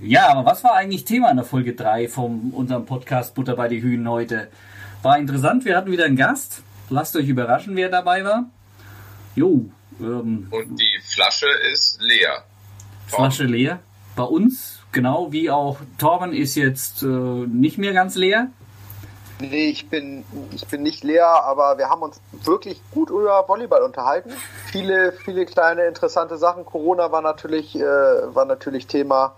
Ja, aber was war eigentlich Thema in der Folge 3 von unserem Podcast Butter bei die Hühnen heute? War interessant, wir hatten wieder einen Gast. Lasst euch überraschen, wer dabei war. Jo. Ähm, Und die Flasche ist leer. Flasche leer. Bei uns, genau wie auch Torben, ist jetzt äh, nicht mehr ganz leer. Nee, ich bin, ich bin nicht leer, aber wir haben uns wirklich gut über Volleyball unterhalten. Viele, viele kleine interessante Sachen. Corona war natürlich, äh, war natürlich Thema.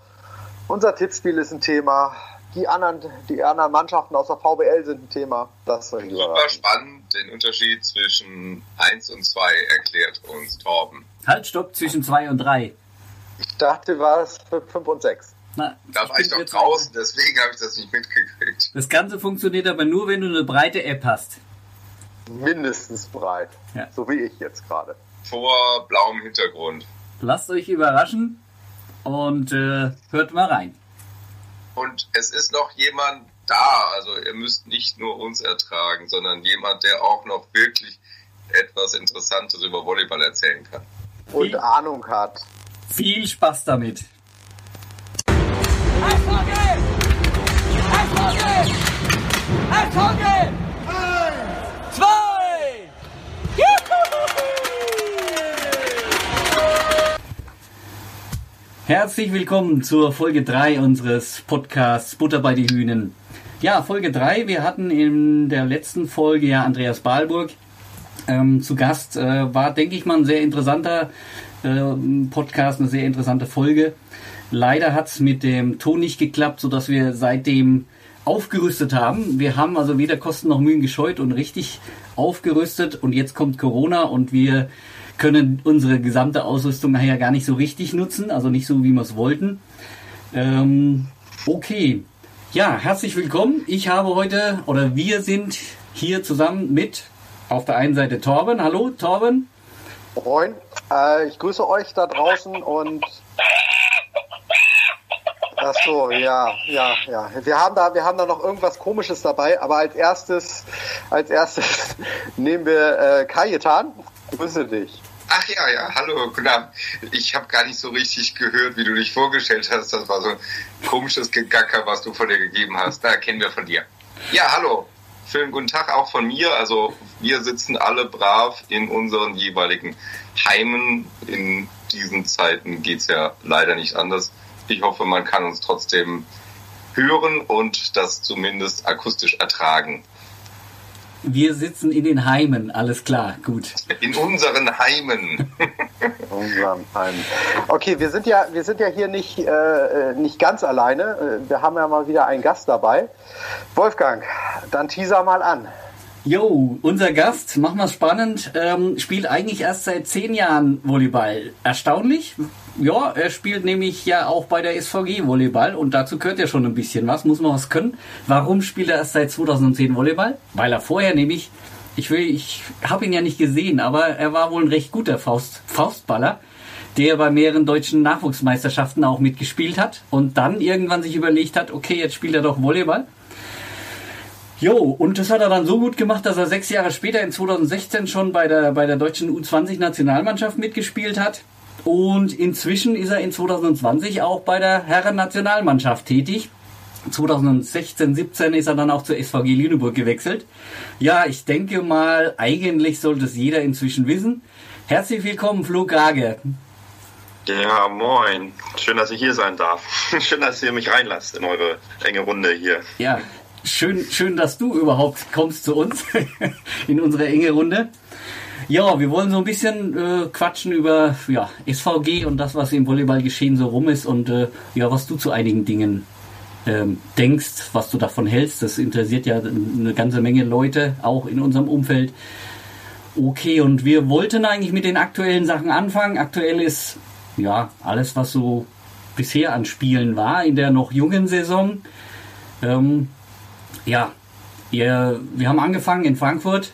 Unser Tippspiel ist ein Thema. Die anderen, die anderen Mannschaften aus der VBL sind ein Thema. Das ist super spannend. Den Unterschied zwischen 1 und 2 erklärt uns Torben. Halt, stopp, zwischen 2 und 3. Ich dachte, war es 5 und 6. Na, da war ich doch draußen, deswegen habe ich das nicht mitgekriegt. Das Ganze funktioniert aber nur, wenn du eine breite App hast. Mindestens breit. Ja. So wie ich jetzt gerade. Vor blauem Hintergrund. Lasst euch überraschen und äh, hört mal rein. Und es ist noch jemand da, also ihr müsst nicht nur uns ertragen, sondern jemand, der auch noch wirklich etwas Interessantes über Volleyball erzählen kann. Und viel, Ahnung hat. Viel Spaß damit. Eishockey! Eishockey! Eishockey! Eins, zwei! Herzlich willkommen zur Folge 3 unseres Podcasts Butter bei die Hühnen. Ja, Folge 3. Wir hatten in der letzten Folge ja Andreas Balburg ähm, zu Gast. Äh, war, denke ich mal, ein sehr interessanter äh, Podcast, eine sehr interessante Folge. Leider hat es mit dem Ton nicht geklappt, sodass wir seitdem aufgerüstet haben. Wir haben also weder Kosten noch Mühen gescheut und richtig aufgerüstet. Und jetzt kommt Corona und wir können unsere gesamte Ausrüstung nachher gar nicht so richtig nutzen, also nicht so, wie wir es wollten. Ähm, okay. Ja, herzlich willkommen. Ich habe heute, oder wir sind hier zusammen mit auf der einen Seite Torben. Hallo, Torben. Moin. Äh, ich grüße euch da draußen und Ach so, ja, ja, ja. Wir haben da, wir haben da noch irgendwas Komisches dabei, aber als erstes, als erstes nehmen wir äh, Kajetan. Grüße dich. Ach ja, ja, hallo, guten Abend. Ich habe gar nicht so richtig gehört, wie du dich vorgestellt hast. Das war so ein komisches Gegacker, was du von dir gegeben hast. Da kennen wir von dir. Ja, hallo. Schönen guten Tag auch von mir. Also wir sitzen alle brav in unseren jeweiligen Heimen. In diesen Zeiten geht's ja leider nicht anders. Ich hoffe, man kann uns trotzdem hören und das zumindest akustisch ertragen. Wir sitzen in den Heimen, alles klar, gut. In unseren Heimen. unseren Heimen. Okay, wir sind ja, wir sind ja hier nicht, äh, nicht ganz alleine. Wir haben ja mal wieder einen Gast dabei. Wolfgang, dann teaser mal an. Jo, unser Gast, machen wir es spannend, ähm, spielt eigentlich erst seit zehn Jahren Volleyball. Erstaunlich. Ja, er spielt nämlich ja auch bei der SVG Volleyball und dazu gehört ja schon ein bisschen was, muss man was können. Warum spielt er erst seit 2010 Volleyball? Weil er vorher nämlich, ich will, ich habe ihn ja nicht gesehen, aber er war wohl ein recht guter Faust, Faustballer, der bei mehreren deutschen Nachwuchsmeisterschaften auch mitgespielt hat und dann irgendwann sich überlegt hat, okay, jetzt spielt er doch Volleyball Jo, und das hat er dann so gut gemacht, dass er sechs Jahre später in 2016 schon bei der, bei der deutschen U20-Nationalmannschaft mitgespielt hat. Und inzwischen ist er in 2020 auch bei der Herren-Nationalmannschaft tätig. 2016, 17 ist er dann auch zur SVG Lüneburg gewechselt. Ja, ich denke mal, eigentlich sollte es jeder inzwischen wissen. Herzlich willkommen, Flo Grage. Ja, moin. Schön, dass ich hier sein darf. Schön, dass ihr mich reinlasst in eure enge Runde hier. Ja, Schön, schön, dass du überhaupt kommst zu uns in unsere enge Runde. Ja, wir wollen so ein bisschen äh, quatschen über ja, SVG und das, was im Volleyballgeschehen so rum ist und äh, ja, was du zu einigen Dingen ähm, denkst, was du davon hältst. Das interessiert ja eine ganze Menge Leute, auch in unserem Umfeld. Okay, und wir wollten eigentlich mit den aktuellen Sachen anfangen. Aktuell ist ja alles, was so bisher an Spielen war in der noch jungen Saison. Ähm, ja, ihr, wir haben angefangen in Frankfurt.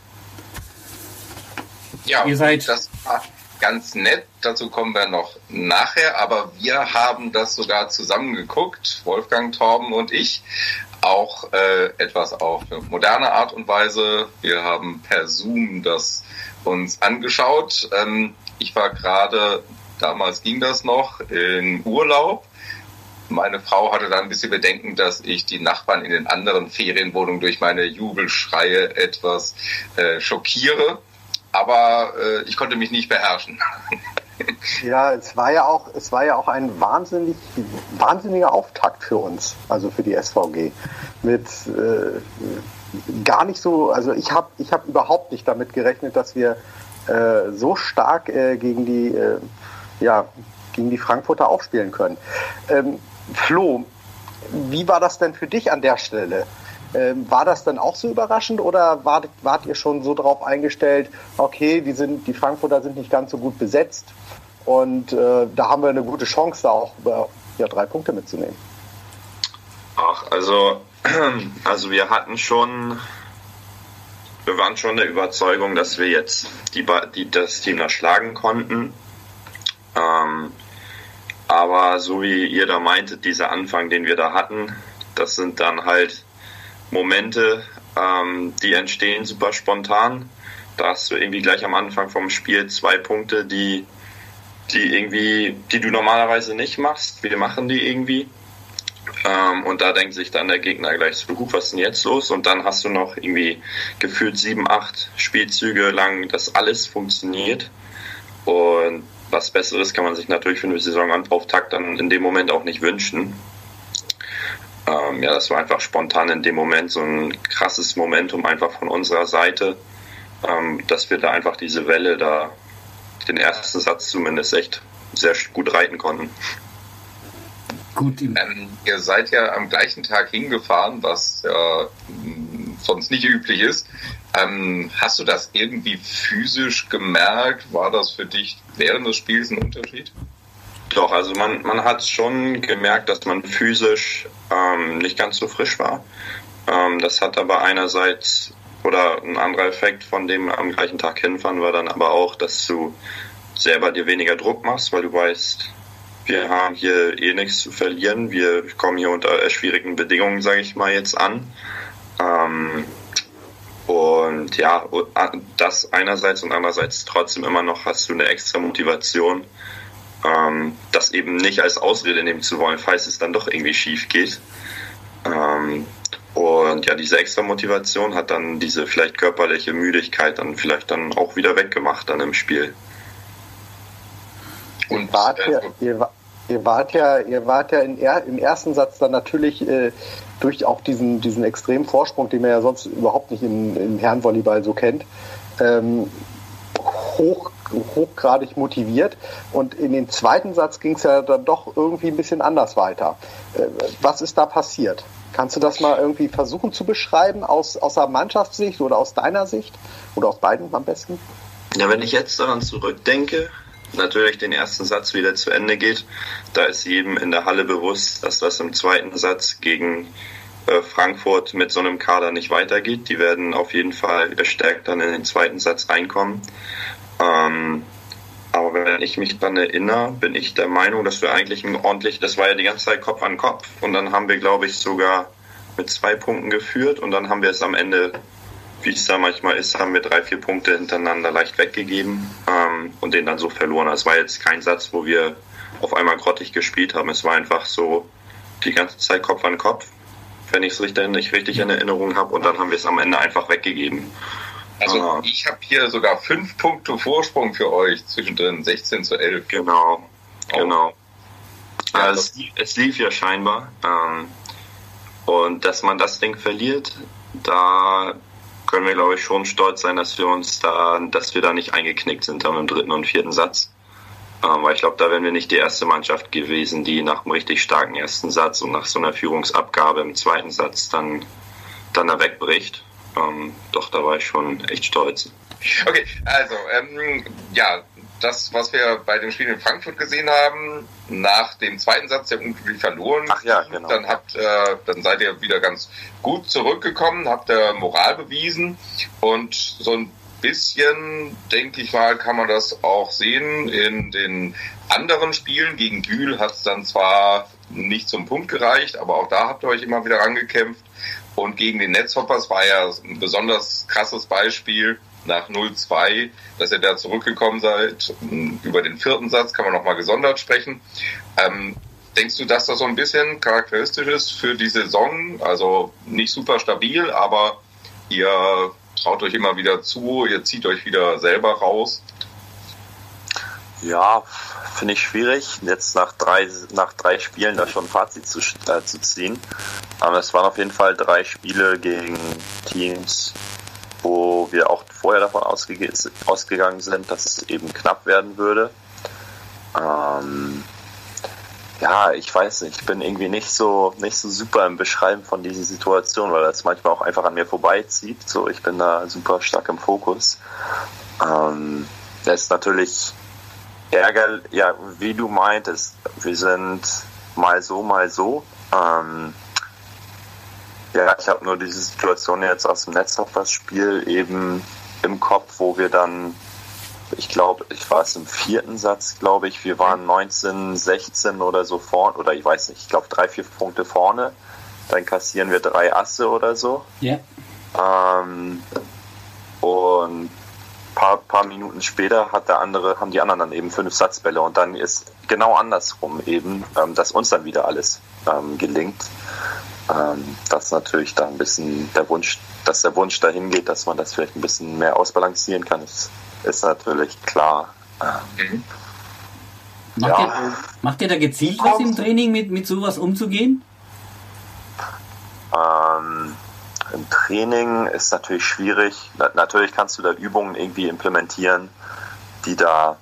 Ja, ihr seid das war ganz nett. Dazu kommen wir noch nachher. Aber wir haben das sogar zusammen geguckt, Wolfgang, Torben und ich. Auch äh, etwas auf eine moderne Art und Weise. Wir haben per Zoom das uns angeschaut. Ähm, ich war gerade, damals ging das noch, in Urlaub. Meine Frau hatte dann ein bisschen Bedenken, dass ich die Nachbarn in den anderen Ferienwohnungen durch meine Jubelschreie etwas äh, schockiere. Aber äh, ich konnte mich nicht beherrschen. Ja, es war ja auch, es war ja auch ein wahnsinnig, wahnsinniger Auftakt für uns, also für die SVG. Mit äh, gar nicht so, also ich habe ich hab überhaupt nicht damit gerechnet, dass wir äh, so stark äh, gegen die äh, ja, gegen die Frankfurter aufspielen können. Ähm, Flo, wie war das denn für dich an der Stelle? Ähm, war das dann auch so überraschend oder wart, wart ihr schon so darauf eingestellt, okay, die, sind, die Frankfurter sind nicht ganz so gut besetzt und äh, da haben wir eine gute Chance, da auch äh, ja, drei Punkte mitzunehmen? Ach, also, also wir hatten schon, wir waren schon der Überzeugung, dass wir jetzt die, die, das Team da schlagen konnten. Ähm, aber so wie ihr da meintet, dieser Anfang, den wir da hatten, das sind dann halt Momente, ähm, die entstehen super spontan. Da hast du irgendwie gleich am Anfang vom Spiel zwei Punkte, die, die irgendwie, die du normalerweise nicht machst. Wir machen die irgendwie. Ähm, und da denkt sich dann der Gegner gleich so, gut, was ist denn jetzt los? Und dann hast du noch irgendwie gefühlt sieben, acht Spielzüge lang, dass alles funktioniert. Und was Besseres kann man sich natürlich für eine Saisonauftakt dann in dem Moment auch nicht wünschen. Ähm, ja, das war einfach spontan in dem Moment so ein krasses Momentum einfach von unserer Seite, ähm, dass wir da einfach diese Welle da, den ersten Satz zumindest echt sehr gut reiten konnten. Gut, ähm, ihr seid ja am gleichen Tag hingefahren, was äh, sonst nicht üblich ist. Ähm, hast du das irgendwie physisch gemerkt? War das für dich während des Spiels ein Unterschied? Doch, also man, man hat schon gemerkt, dass man physisch ähm, nicht ganz so frisch war. Ähm, das hat aber einerseits oder ein anderer Effekt von dem am gleichen Tag hinfahren war dann aber auch, dass du selber dir weniger Druck machst, weil du weißt, wir haben hier eh nichts zu verlieren. Wir kommen hier unter schwierigen Bedingungen, sage ich mal jetzt an. Ähm, und ja, das einerseits und andererseits trotzdem immer noch hast du eine extra Motivation, ähm, das eben nicht als Ausrede nehmen zu wollen, falls es dann doch irgendwie schief geht. Ähm, und ja, diese extra Motivation hat dann diese vielleicht körperliche Müdigkeit dann vielleicht dann auch wieder weggemacht dann im Spiel. Und wart ihr, ihr, ihr, wart ja, ihr wart ja in, im ersten Satz dann natürlich äh, durch auch diesen, diesen extremen Vorsprung, den man ja sonst überhaupt nicht im, im Herrenvolleyball so kennt, ähm, hoch, hochgradig motiviert. Und in den zweiten Satz ging es ja dann doch irgendwie ein bisschen anders weiter. Äh, was ist da passiert? Kannst du das mal irgendwie versuchen zu beschreiben aus, aus der Mannschaftssicht oder aus deiner Sicht? Oder aus beiden am besten? Ja, wenn ich jetzt daran zurückdenke, natürlich den ersten Satz wieder zu Ende geht, da ist jedem in der Halle bewusst, dass das im zweiten Satz gegen äh, Frankfurt mit so einem Kader nicht weitergeht. Die werden auf jeden Fall gestärkt dann in den zweiten Satz reinkommen. Ähm, aber wenn ich mich dann erinnere, bin ich der Meinung, dass wir eigentlich ein ordentlich, das war ja die ganze Zeit Kopf an Kopf und dann haben wir, glaube ich, sogar mit zwei Punkten geführt und dann haben wir es am Ende wie es da manchmal ist, haben wir drei, vier Punkte hintereinander leicht weggegeben ähm, und den dann so verloren. Es war jetzt kein Satz, wo wir auf einmal grottig gespielt haben. Es war einfach so die ganze Zeit Kopf an Kopf, wenn ich es richtig, nicht richtig in Erinnerung habe. Und dann haben wir es am Ende einfach weggegeben. Also ah. ich habe hier sogar fünf Punkte Vorsprung für euch, zwischendrin 16 zu 11. Genau, oh. genau. Ja, es, es, lief ja scheinbar. Ähm, und dass man das Ding verliert, da können wir, glaube ich, schon stolz sein, dass wir uns da, dass wir da nicht eingeknickt sind dann im dritten und vierten Satz. Ähm, weil ich glaube, da wären wir nicht die erste Mannschaft gewesen, die nach einem richtig starken ersten Satz und nach so einer Führungsabgabe im zweiten Satz dann, dann da wegbricht. Ähm, doch, da war ich schon echt stolz. Okay, also, ähm, ja, das, was wir bei dem Spiel in Frankfurt gesehen haben, nach dem zweiten Satz der unglücklich verloren, Ach ja, genau. dann habt, äh, dann seid ihr wieder ganz gut zurückgekommen, habt ihr Moral bewiesen und so ein bisschen, denke ich mal, kann man das auch sehen in den anderen Spielen. Gegen Bühl hat es dann zwar nicht zum Punkt gereicht, aber auch da habt ihr euch immer wieder rangekämpft. Und gegen den Netzhoppers war ja ein besonders krasses Beispiel nach 0-2, dass ihr da zurückgekommen seid. Über den vierten Satz kann man nochmal gesondert sprechen. Ähm, Denkst du, dass das so ein bisschen charakteristisch ist für die Saison? Also nicht super stabil, aber ihr traut euch immer wieder zu, ihr zieht euch wieder selber raus. Ja, finde ich schwierig, jetzt nach drei, nach drei Spielen da schon ein Fazit zu, äh, zu ziehen. Aber es waren auf jeden Fall drei Spiele gegen Teams, wo wir auch vorher davon ausge ausgegangen sind, dass es eben knapp werden würde. Ähm, ja, ich weiß nicht, ich bin irgendwie nicht so nicht so super im Beschreiben von dieser Situation, weil das manchmal auch einfach an mir vorbeizieht. So, ich bin da super stark im Fokus. Ähm, das ist natürlich ärgerlich, ja, wie du meintest, wir sind mal so, mal so. Ähm, ja, ich habe nur diese Situation jetzt aus dem Netzhoppers-Spiel eben im Kopf, wo wir dann ich glaube, ich war es im vierten Satz, glaube ich, wir waren 19, 16 oder so vorne, oder ich weiß nicht, ich glaube drei, vier Punkte vorne. Dann kassieren wir drei Asse oder so. Ja. Ähm, und paar, paar Minuten später hat der andere, haben die anderen dann eben fünf Satzbälle und dann ist genau andersrum eben, ähm, dass uns dann wieder alles ähm, gelingt. Ähm, das natürlich dann ein bisschen der Wunsch, dass der Wunsch dahin geht, dass man das vielleicht ein bisschen mehr ausbalancieren kann, ist ist natürlich klar. Mhm. Macht, ja. ihr, macht ihr da gezielt was im Training, mit, mit sowas umzugehen? Ähm, Im Training ist natürlich schwierig. natürlich kannst du da Übungen irgendwie implementieren, die da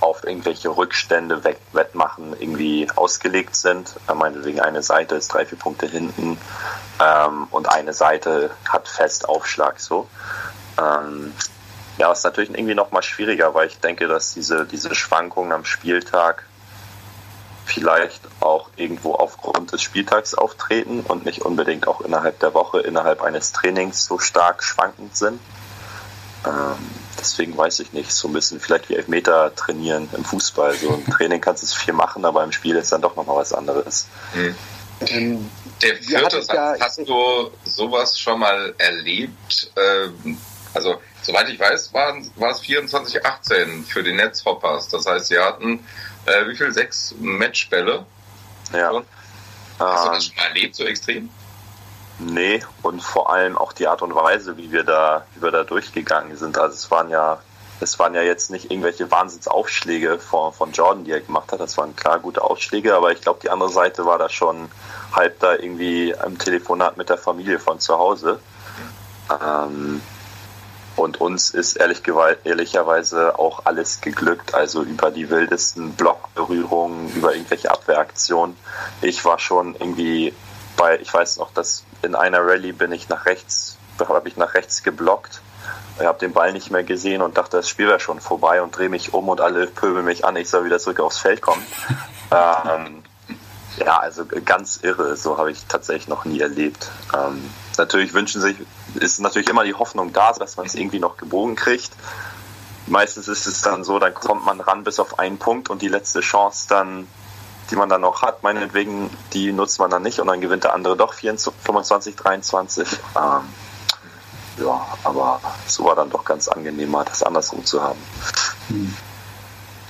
auf irgendwelche Rückstände wettmachen irgendwie ausgelegt sind. Meinetwegen eine Seite ist drei, vier Punkte hinten ähm, und eine Seite hat Festaufschlag so. Ähm, ja, ist natürlich irgendwie noch mal schwieriger, weil ich denke, dass diese, diese Schwankungen am Spieltag vielleicht auch irgendwo aufgrund des Spieltags auftreten und nicht unbedingt auch innerhalb der Woche, innerhalb eines Trainings so stark schwankend sind. Ähm, deswegen weiß ich nicht, so ein bisschen vielleicht wie Elfmeter trainieren im Fußball. So im Training kannst du es viel machen, aber im Spiel ist dann doch nochmal was anderes. Mhm. Ähm, der vierte Satz, ja, hast du sowas schon mal erlebt? Ähm, also Soweit ich weiß, waren, war es 24-18 für die Netzhoppers. Das heißt, sie hatten äh, wie viel? Sechs Matchbälle. Ja. Hast du das ähm, schon mal erlebt, so extrem? Nee, und vor allem auch die Art und Weise, wie wir da, wie wir da durchgegangen sind. Also es waren ja, es waren ja jetzt nicht irgendwelche Wahnsinnsaufschläge von, von Jordan, die er gemacht hat. Das waren klar gute Aufschläge, aber ich glaube, die andere Seite war da schon halb da irgendwie am Telefonat mit der Familie von zu Hause. Ähm, und uns ist ehrlich, ehrlicherweise auch alles geglückt, also über die wildesten Blockberührungen, über irgendwelche Abwehraktionen. Ich war schon irgendwie bei, ich weiß noch, dass in einer Rallye bin ich nach rechts, habe ich nach rechts geblockt. Ich habe den Ball nicht mehr gesehen und dachte, das Spiel wäre schon vorbei und drehe mich um und alle pöbeln mich an, ich soll wieder zurück aufs Feld kommen. ähm, ja, also ganz irre, so habe ich tatsächlich noch nie erlebt. Ähm, natürlich wünschen sich, ist natürlich immer die Hoffnung da, dass man es irgendwie noch gebogen kriegt. Meistens ist es dann so, dann kommt man ran bis auf einen Punkt und die letzte Chance dann, die man dann noch hat, meinetwegen, die nutzt man dann nicht und dann gewinnt der andere doch 25, 23. Ähm, ja, aber so war dann doch ganz angenehm, mal das andersrum zu haben. Hm.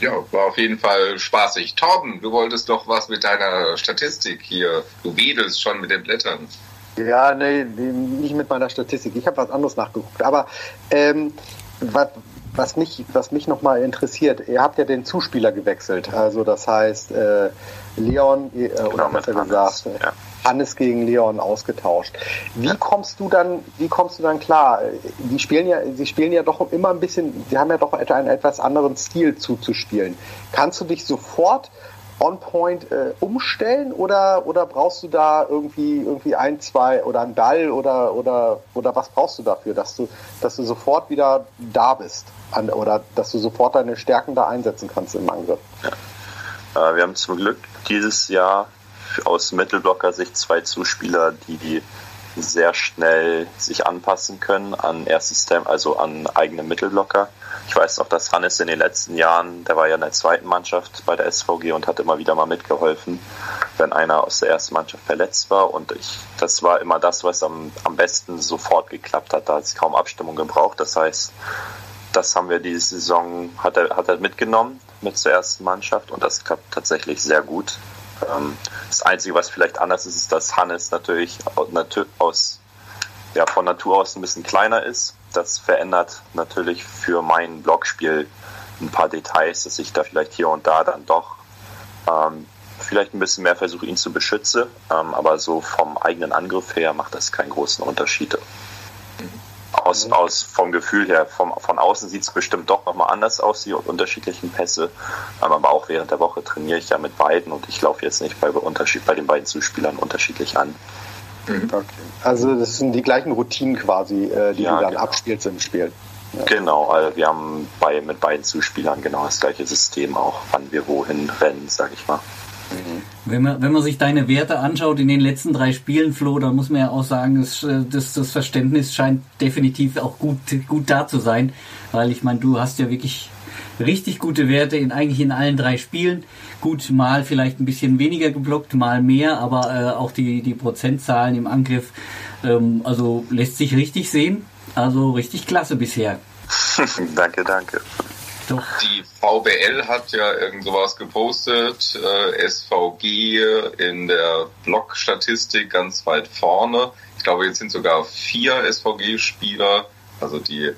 Ja, war auf jeden Fall spaßig. Torben, du wolltest doch was mit deiner Statistik hier. Du wedelst schon mit den Blättern. Ja, nee, nicht mit meiner Statistik. Ich habe was anderes nachgeguckt. Aber ähm, was, was mich, was mich nochmal interessiert, ihr habt ja den Zuspieler gewechselt. Also das heißt, äh, Leon, äh, oder was er gesagt, ja. Hannes gegen Leon ausgetauscht. Wie kommst du dann, wie kommst du dann klar? Die spielen ja, sie spielen ja doch immer ein bisschen, sie haben ja doch einen etwas anderen Stil zuzuspielen. Kannst du dich sofort on point äh, umstellen oder, oder brauchst du da irgendwie, irgendwie ein, zwei oder ein Ball oder, oder, oder was brauchst du dafür, dass du, dass du sofort wieder da bist an, oder dass du sofort deine Stärken da einsetzen kannst im Angriff? Ja. Äh, wir haben zum Glück dieses Jahr aus Mittelblocker-Sicht zwei Zuspieler, die sehr schnell sich anpassen können an Erstsystem, also an eigene Mittelblocker. Ich weiß noch, dass Hannes in den letzten Jahren, der war ja in der zweiten Mannschaft bei der SVG und hat immer wieder mal mitgeholfen, wenn einer aus der ersten Mannschaft verletzt war. Und ich, das war immer das, was am, am besten sofort geklappt hat. Da hat es kaum Abstimmung gebraucht. Das heißt, das haben wir diese Saison, hat er, hat er mitgenommen mit zur ersten Mannschaft und das klappt tatsächlich sehr gut. Ähm, das Einzige, was vielleicht anders ist, ist, dass Hannes natürlich aus, ja, von Natur aus ein bisschen kleiner ist. Das verändert natürlich für mein Blockspiel ein paar Details, dass ich da vielleicht hier und da dann doch ähm, vielleicht ein bisschen mehr versuche, ihn zu beschützen. Ähm, aber so vom eigenen Angriff her macht das keinen großen Unterschied. Aus, aus vom Gefühl her, vom, von außen sieht es bestimmt doch nochmal anders aus, die unterschiedlichen Pässe. Aber auch während der Woche trainiere ich ja mit beiden und ich laufe jetzt nicht bei, Unterschied, bei den beiden Zuspielern unterschiedlich an. Mhm. Okay. Also das sind die gleichen Routinen quasi, äh, die ja, du dann genau. abspielst im Spiel. Ja. Genau, also wir haben bei, mit beiden Zuspielern genau das gleiche System auch, wann wir wohin rennen, sag ich mal. Wenn man, wenn man sich deine Werte anschaut in den letzten drei Spielen, Flo, dann muss man ja auch sagen, das, das, das Verständnis scheint definitiv auch gut, gut da zu sein. Weil ich meine, du hast ja wirklich richtig gute Werte in eigentlich in allen drei Spielen. Gut, mal vielleicht ein bisschen weniger geblockt, mal mehr, aber äh, auch die, die Prozentzahlen im Angriff, ähm, also lässt sich richtig sehen. Also richtig klasse bisher. danke, danke. Doch. Die VBL hat ja irgend sowas gepostet, äh, SVG in der Block-Statistik ganz weit vorne. Ich glaube, jetzt sind sogar vier SVG-Spieler, also die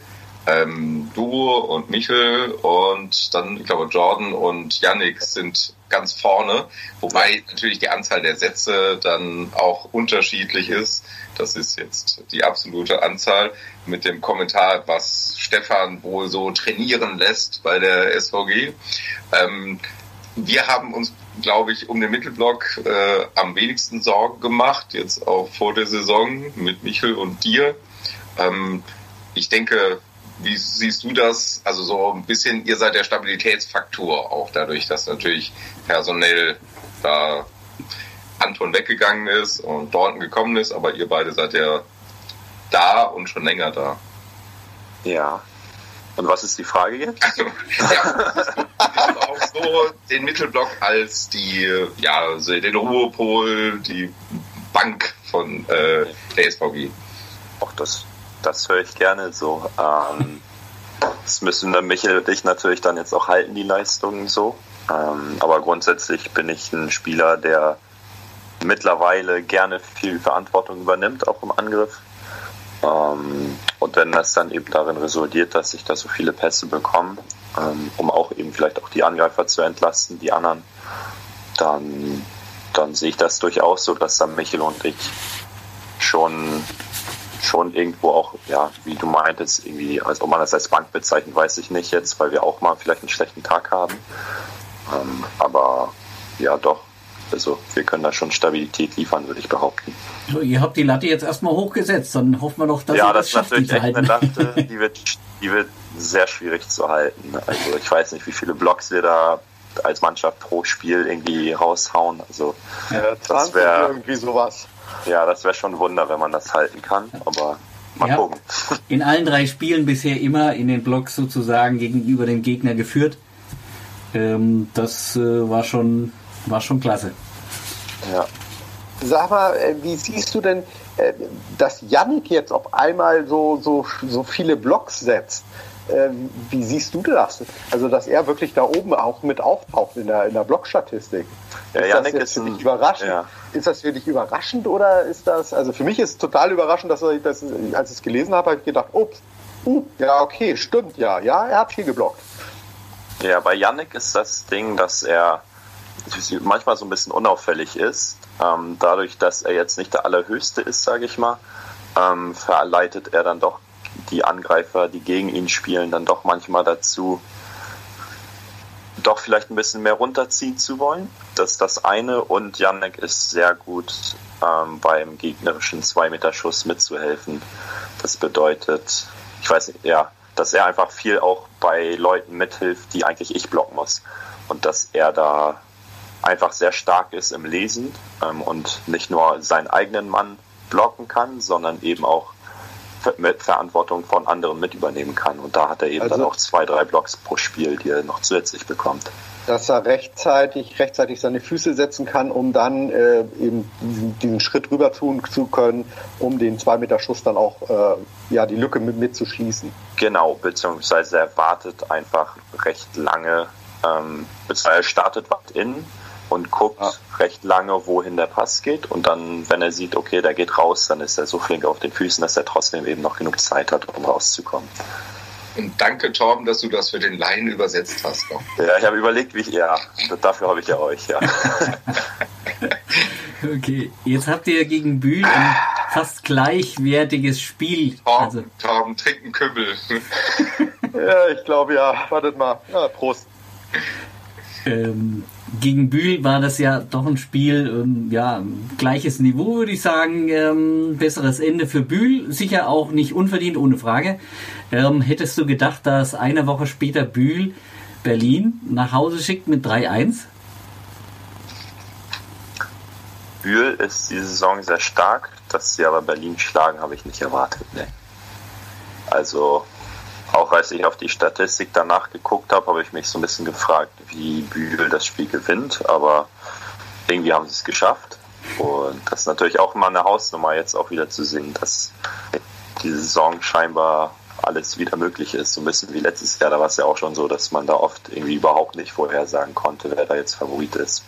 ähm, Duo und Michel und dann, ich glaube, Jordan und Yannick sind ganz vorne, wobei natürlich die Anzahl der Sätze dann auch unterschiedlich ist. Das ist jetzt die absolute Anzahl mit dem Kommentar, was Stefan wohl so trainieren lässt bei der SVG. Ähm, wir haben uns, glaube ich, um den Mittelblock äh, am wenigsten Sorgen gemacht, jetzt auch vor der Saison mit Michel und dir. Ähm, ich denke, wie siehst du das? Also so ein bisschen, ihr seid der Stabilitätsfaktor, auch dadurch, dass natürlich personell da Anton weggegangen ist und Dorten gekommen ist, aber ihr beide seid ja da und schon länger da. Ja. Und was ist die Frage jetzt? Also, ja, auch so den Mittelblock als die, ja, also den Ruhepol, die Bank von äh, der SVG. Auch das, das höre ich gerne so. Ähm, das müssen dann Michael und ich natürlich dann jetzt auch halten, die Leistungen so. Ähm, aber grundsätzlich bin ich ein Spieler, der mittlerweile gerne viel Verantwortung übernimmt, auch im Angriff. Ähm, und wenn das dann eben darin resultiert, dass ich da so viele Pässe bekomme, ähm, um auch eben vielleicht auch die Angreifer zu entlasten, die anderen, dann, dann sehe ich das durchaus so, dass dann Michel und ich schon schon irgendwo auch, ja, wie du meintest, irgendwie, als ob man das als Bank bezeichnet, weiß ich nicht jetzt, weil wir auch mal vielleicht einen schlechten Tag haben. Ähm, aber ja, doch, also wir können da schon Stabilität liefern, würde ich behaupten. So, ihr habt die Latte jetzt erstmal hochgesetzt, dann hoffen wir doch, dass ja, ihr das, das schafft, natürlich die echt eine Latte, die wird, die wird sehr schwierig zu halten. Also ich weiß nicht, wie viele Blocks wir da als Mannschaft pro Spiel irgendwie raushauen. Also ja, das wäre irgendwie sowas. Ja, das wäre schon ein Wunder, wenn man das halten kann, aber mal ja, gucken. In allen drei Spielen bisher immer in den Blocks sozusagen gegenüber dem Gegner geführt. Ähm, das äh, war schon war schon klasse. Ja. Sag mal, äh, wie siehst du denn, äh, dass Yannick jetzt auf einmal so, so, so viele Blocks setzt? Äh, wie siehst du das? Also, dass er wirklich da oben auch mit auftaucht in der, in der Blockstatistik. Ja, ist Yannick das jetzt ist für dich überraschend? Ja. Ist das für dich überraschend oder ist das, also für mich ist es total überraschend, dass ich das, als ich es gelesen habe, habe ich gedacht, ups, uh, ja, okay, stimmt, ja, ja, er hat viel geblockt. Ja, bei Yannick ist das Ding, dass er manchmal so ein bisschen unauffällig ist. Ähm, dadurch, dass er jetzt nicht der allerhöchste ist, sage ich mal, ähm, verleitet er dann doch die Angreifer, die gegen ihn spielen, dann doch manchmal dazu, doch vielleicht ein bisschen mehr runterziehen zu wollen. Das ist das eine. Und Janek ist sehr gut ähm, beim gegnerischen 2-Meter-Schuss mitzuhelfen. Das bedeutet, ich weiß nicht, ja, dass er einfach viel auch bei Leuten mithilft, die eigentlich ich blocken muss. Und dass er da einfach sehr stark ist im Lesen ähm, und nicht nur seinen eigenen Mann blocken kann, sondern eben auch mit Verantwortung von anderen mit übernehmen kann. Und da hat er eben also, dann auch zwei, drei Blocks pro Spiel, die er noch zusätzlich bekommt. Dass er rechtzeitig, rechtzeitig seine Füße setzen kann, um dann äh, eben diesen, diesen, Schritt rüber tun zu können, um den zwei Meter Schuss dann auch äh, ja die Lücke mit, mitzuschließen. Genau, beziehungsweise er wartet einfach recht lange, ähm, er startet weit in, und guckt Ja. recht lange, wohin der Pass geht. Und dann, wenn er sieht, okay, der geht raus, dann ist er so flink auf den Füßen, dass er trotzdem eben noch genug Zeit hat, um rauszukommen. Und danke, Torben, dass du das für den Laien übersetzt hast. Noch. Ja, ich habe überlegt, wie ich, ja, dafür habe ich ja euch, ja. Okay, jetzt habt ihr gegen Bühl ein fast gleichwertiges Spiel. Torben, Also, Torben, trink einen Kümmel. Ja, ich glaube ja. Wartet mal. Ja, Prost. ähm, gegen Bühl war das ja doch ein Spiel, ähm, ja, gleiches Niveau, würde ich sagen. Ähm, besseres Ende für Bühl. Sicher auch nicht unverdient, ohne Frage. Ähm, hättest du gedacht, dass eine Woche später Bühl Berlin nach Hause schickt mit 3-1? Bühl ist die Saison sehr stark, dass sie aber Berlin schlagen, habe ich nicht erwartet. Nee. Also, auch als ich auf die Statistik danach geguckt habe, habe ich mich so ein bisschen gefragt, wie Bühl das Spiel gewinnt, aber irgendwie haben sie es geschafft. Und das ist natürlich auch mal eine Hausnummer, jetzt auch wieder zu sehen, dass die Saison scheinbar alles wieder möglich ist. So ein bisschen wie letztes Jahr, da war es ja auch schon so, dass man da oft irgendwie überhaupt nicht vorhersagen konnte, wer da jetzt Favorit ist.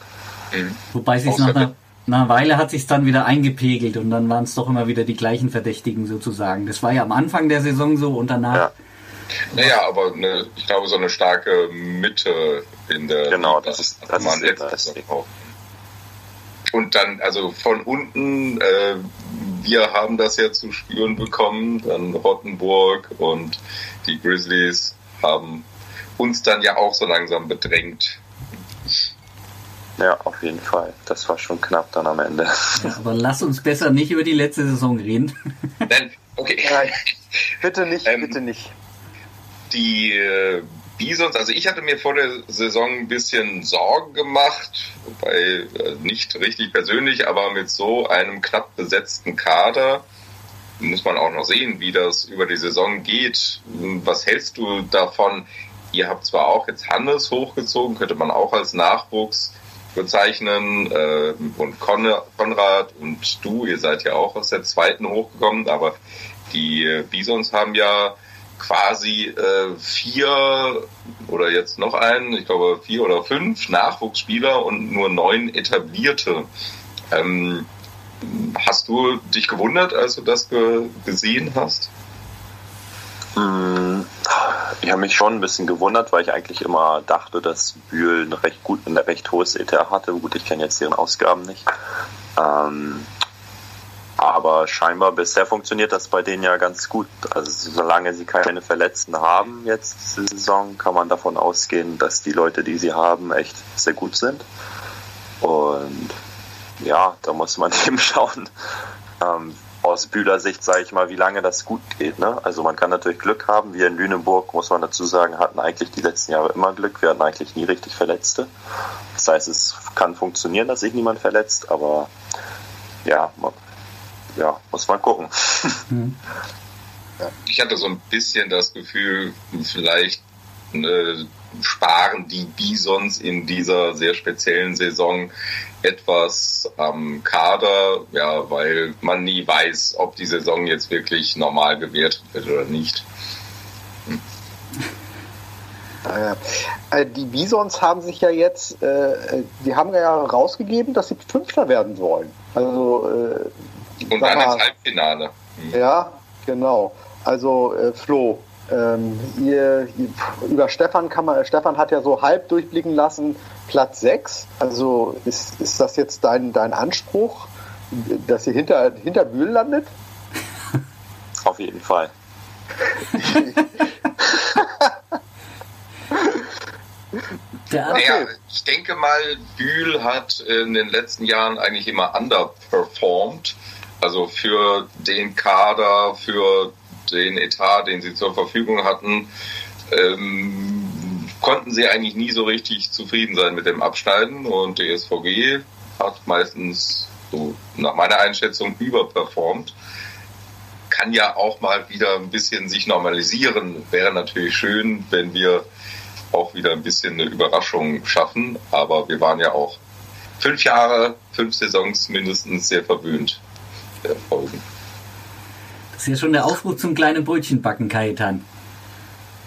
Wobei sich nach einer, nach einer Weile hat sich dann wieder eingepegelt und dann waren es doch immer wieder die gleichen Verdächtigen sozusagen. Das war ja am Anfang der Saison so und danach. Ja. Naja, aber eine, ich glaube, so eine starke Mitte in der Genau, das ist- das man ist auch. Und dann, also von unten, äh, wir haben das ja zu spüren bekommen, dann Rottenburg und die Grizzlies haben uns dann ja auch so langsam bedrängt. Ja, auf jeden Fall. Das war schon knapp dann am Ende. Ja, aber lass uns besser nicht über die letzte Saison reden. Nein, okay. Nein, bitte nicht, Ähm, bitte nicht. Die äh, Bisons, also ich hatte mir vor der Saison ein bisschen Sorgen gemacht, wobei äh, nicht richtig persönlich, aber mit so einem knapp besetzten Kader muss man auch noch sehen, wie das über die Saison geht. Was hältst du davon? Ihr habt zwar auch jetzt Hannes hochgezogen, könnte man auch als Nachwuchs bezeichnen äh, und Kon- Konrad und du, ihr seid ja auch aus der zweiten hochgekommen, aber die äh, Bisons haben ja quasi äh, vier oder jetzt noch einen, ich glaube vier oder fünf Nachwuchsspieler und nur neun etablierte. Ähm, hast du dich gewundert, als du das ge gesehen hast? Mm, Ich habe mich schon ein bisschen gewundert, weil ich eigentlich immer dachte, dass Bühl ein recht gut, ein recht hohes ETR hatte. Gut, ich kenne jetzt deren Ausgaben nicht. Ähm, aber scheinbar bisher funktioniert das bei denen ja ganz gut. Also solange sie keine Verletzten haben jetzt diese Saison, kann man davon ausgehen, dass die Leute, die sie haben, echt sehr gut sind. Und ja, da muss man eben schauen, ähm, aus Bühler Sicht, sage ich mal, wie lange das gut geht. Ne? Also man kann natürlich Glück haben. Wir in Lüneburg, muss man dazu sagen, hatten eigentlich die letzten Jahre immer Glück. Wir hatten eigentlich nie richtig Verletzte. Das heißt, es kann funktionieren, dass sich niemand verletzt, aber ja, ja muss man gucken. Ich hatte so ein bisschen das Gefühl, vielleicht äh, sparen die Bisons in dieser sehr speziellen Saison etwas am Kader, ja, weil man nie weiß, ob die Saison jetzt wirklich normal gewertet wird oder nicht. Naja. Äh, Die Bisons haben sich ja jetzt, äh, die haben ja rausgegeben, dass sie Fünfter werden wollen. Also, äh, Und dann mal, ins Halbfinale. Hm. Ja, genau. Also äh, Flo, ähm, ihr, über Stefan kann man, Stefan hat ja so halb durchblicken lassen, Platz 6. Also ist, ist das jetzt dein, dein Anspruch, dass ihr hinter, hinter Bühl landet? Auf jeden Fall. Naja, ich denke mal, Bühl hat in den letzten Jahren eigentlich immer underperformed. Also für den Kader, für den Etat, den sie zur Verfügung hatten, ähm, konnten sie eigentlich nie so richtig zufrieden sein mit dem Abschneiden. Und die SVG hat meistens, so nach meiner Einschätzung, überperformt. Kann ja auch mal wieder ein bisschen sich normalisieren. Wäre natürlich schön, wenn wir auch wieder ein bisschen eine Überraschung schaffen. Aber wir waren ja auch fünf Jahre, fünf Saisons mindestens sehr verwöhnt der Folgen. das ist ja schon der Aufruf zum kleinen Brötchen backen, Kajetan.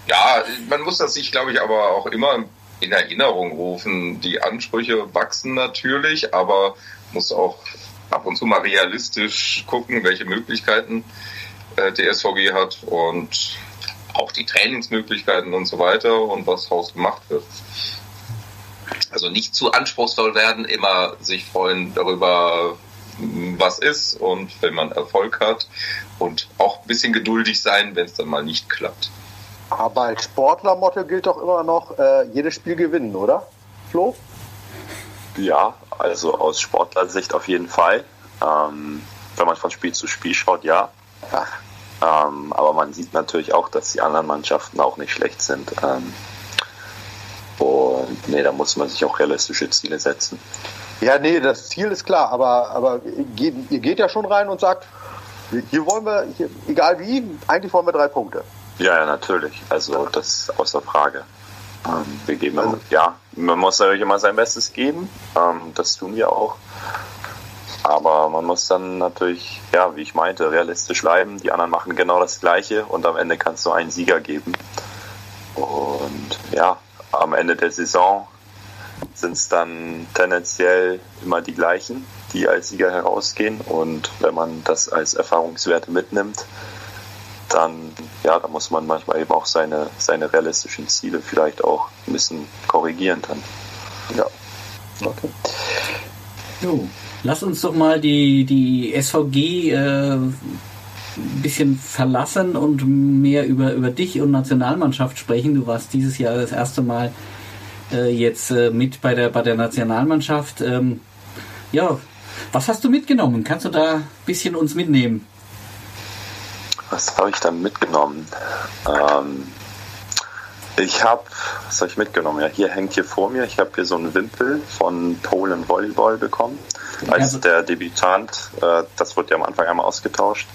Ja, man muss das sich, glaube ich, aber auch immer in Erinnerung rufen. Die Ansprüche wachsen natürlich, aber muss auch ab und zu mal realistisch gucken, welche Möglichkeiten äh, der SVG hat und auch die Trainingsmöglichkeiten und so weiter und was Haus gemacht wird. Also nicht zu anspruchsvoll werden, immer sich freuen darüber, was ist und wenn man Erfolg hat und auch ein bisschen geduldig sein, wenn es dann mal nicht klappt. Aber als Sportlermotto gilt doch immer noch, äh, jedes Spiel gewinnen, oder? Flo? Ja, also aus Sportlersicht auf jeden Fall. Ähm, wenn man von Spiel zu Spiel schaut, ja. Ähm, aber man sieht natürlich auch, dass die anderen Mannschaften auch nicht schlecht sind. Ähm, und nee, da muss man sich auch realistische Ziele setzen. Ja, nee, das Ziel ist klar, aber, aber ihr, ihr geht ja schon rein und sagt, hier wollen wir, hier, egal wie, eigentlich wollen wir drei Punkte. Ja, ja, natürlich. Also das ist außer Frage. Ähm, wir geben, also, ja, man muss natürlich immer sein Bestes geben. Ähm, das tun wir auch. Aber man muss dann natürlich, ja, wie ich meinte, realistisch bleiben. Die anderen machen genau das Gleiche und am Ende kannst du einen Sieger geben. Und ja, am Ende der Saison sind es dann tendenziell immer die gleichen, die als Sieger herausgehen. Und wenn man das als Erfahrungswerte mitnimmt, dann, ja, da muss man manchmal eben auch seine, seine realistischen Ziele vielleicht auch ein bisschen korrigieren dann. Ja. Okay. Jo. Lass uns doch mal die, die SVG äh, ein bisschen verlassen und mehr über, über dich und Nationalmannschaft sprechen. Du warst dieses Jahr das erste Mal äh, jetzt äh, mit bei der, bei der Nationalmannschaft. Ähm, ja, was hast du mitgenommen? Kannst du da ein bisschen uns mitnehmen? Was habe ich da mitgenommen? Ähm, ich habe, was habe ich mitgenommen? Ja, hier hängt hier vor mir, ich habe hier so einen Wimpel von Polen Volleyball bekommen. Als also, der Debütant, äh, das wurde ja am Anfang einmal ausgetauscht.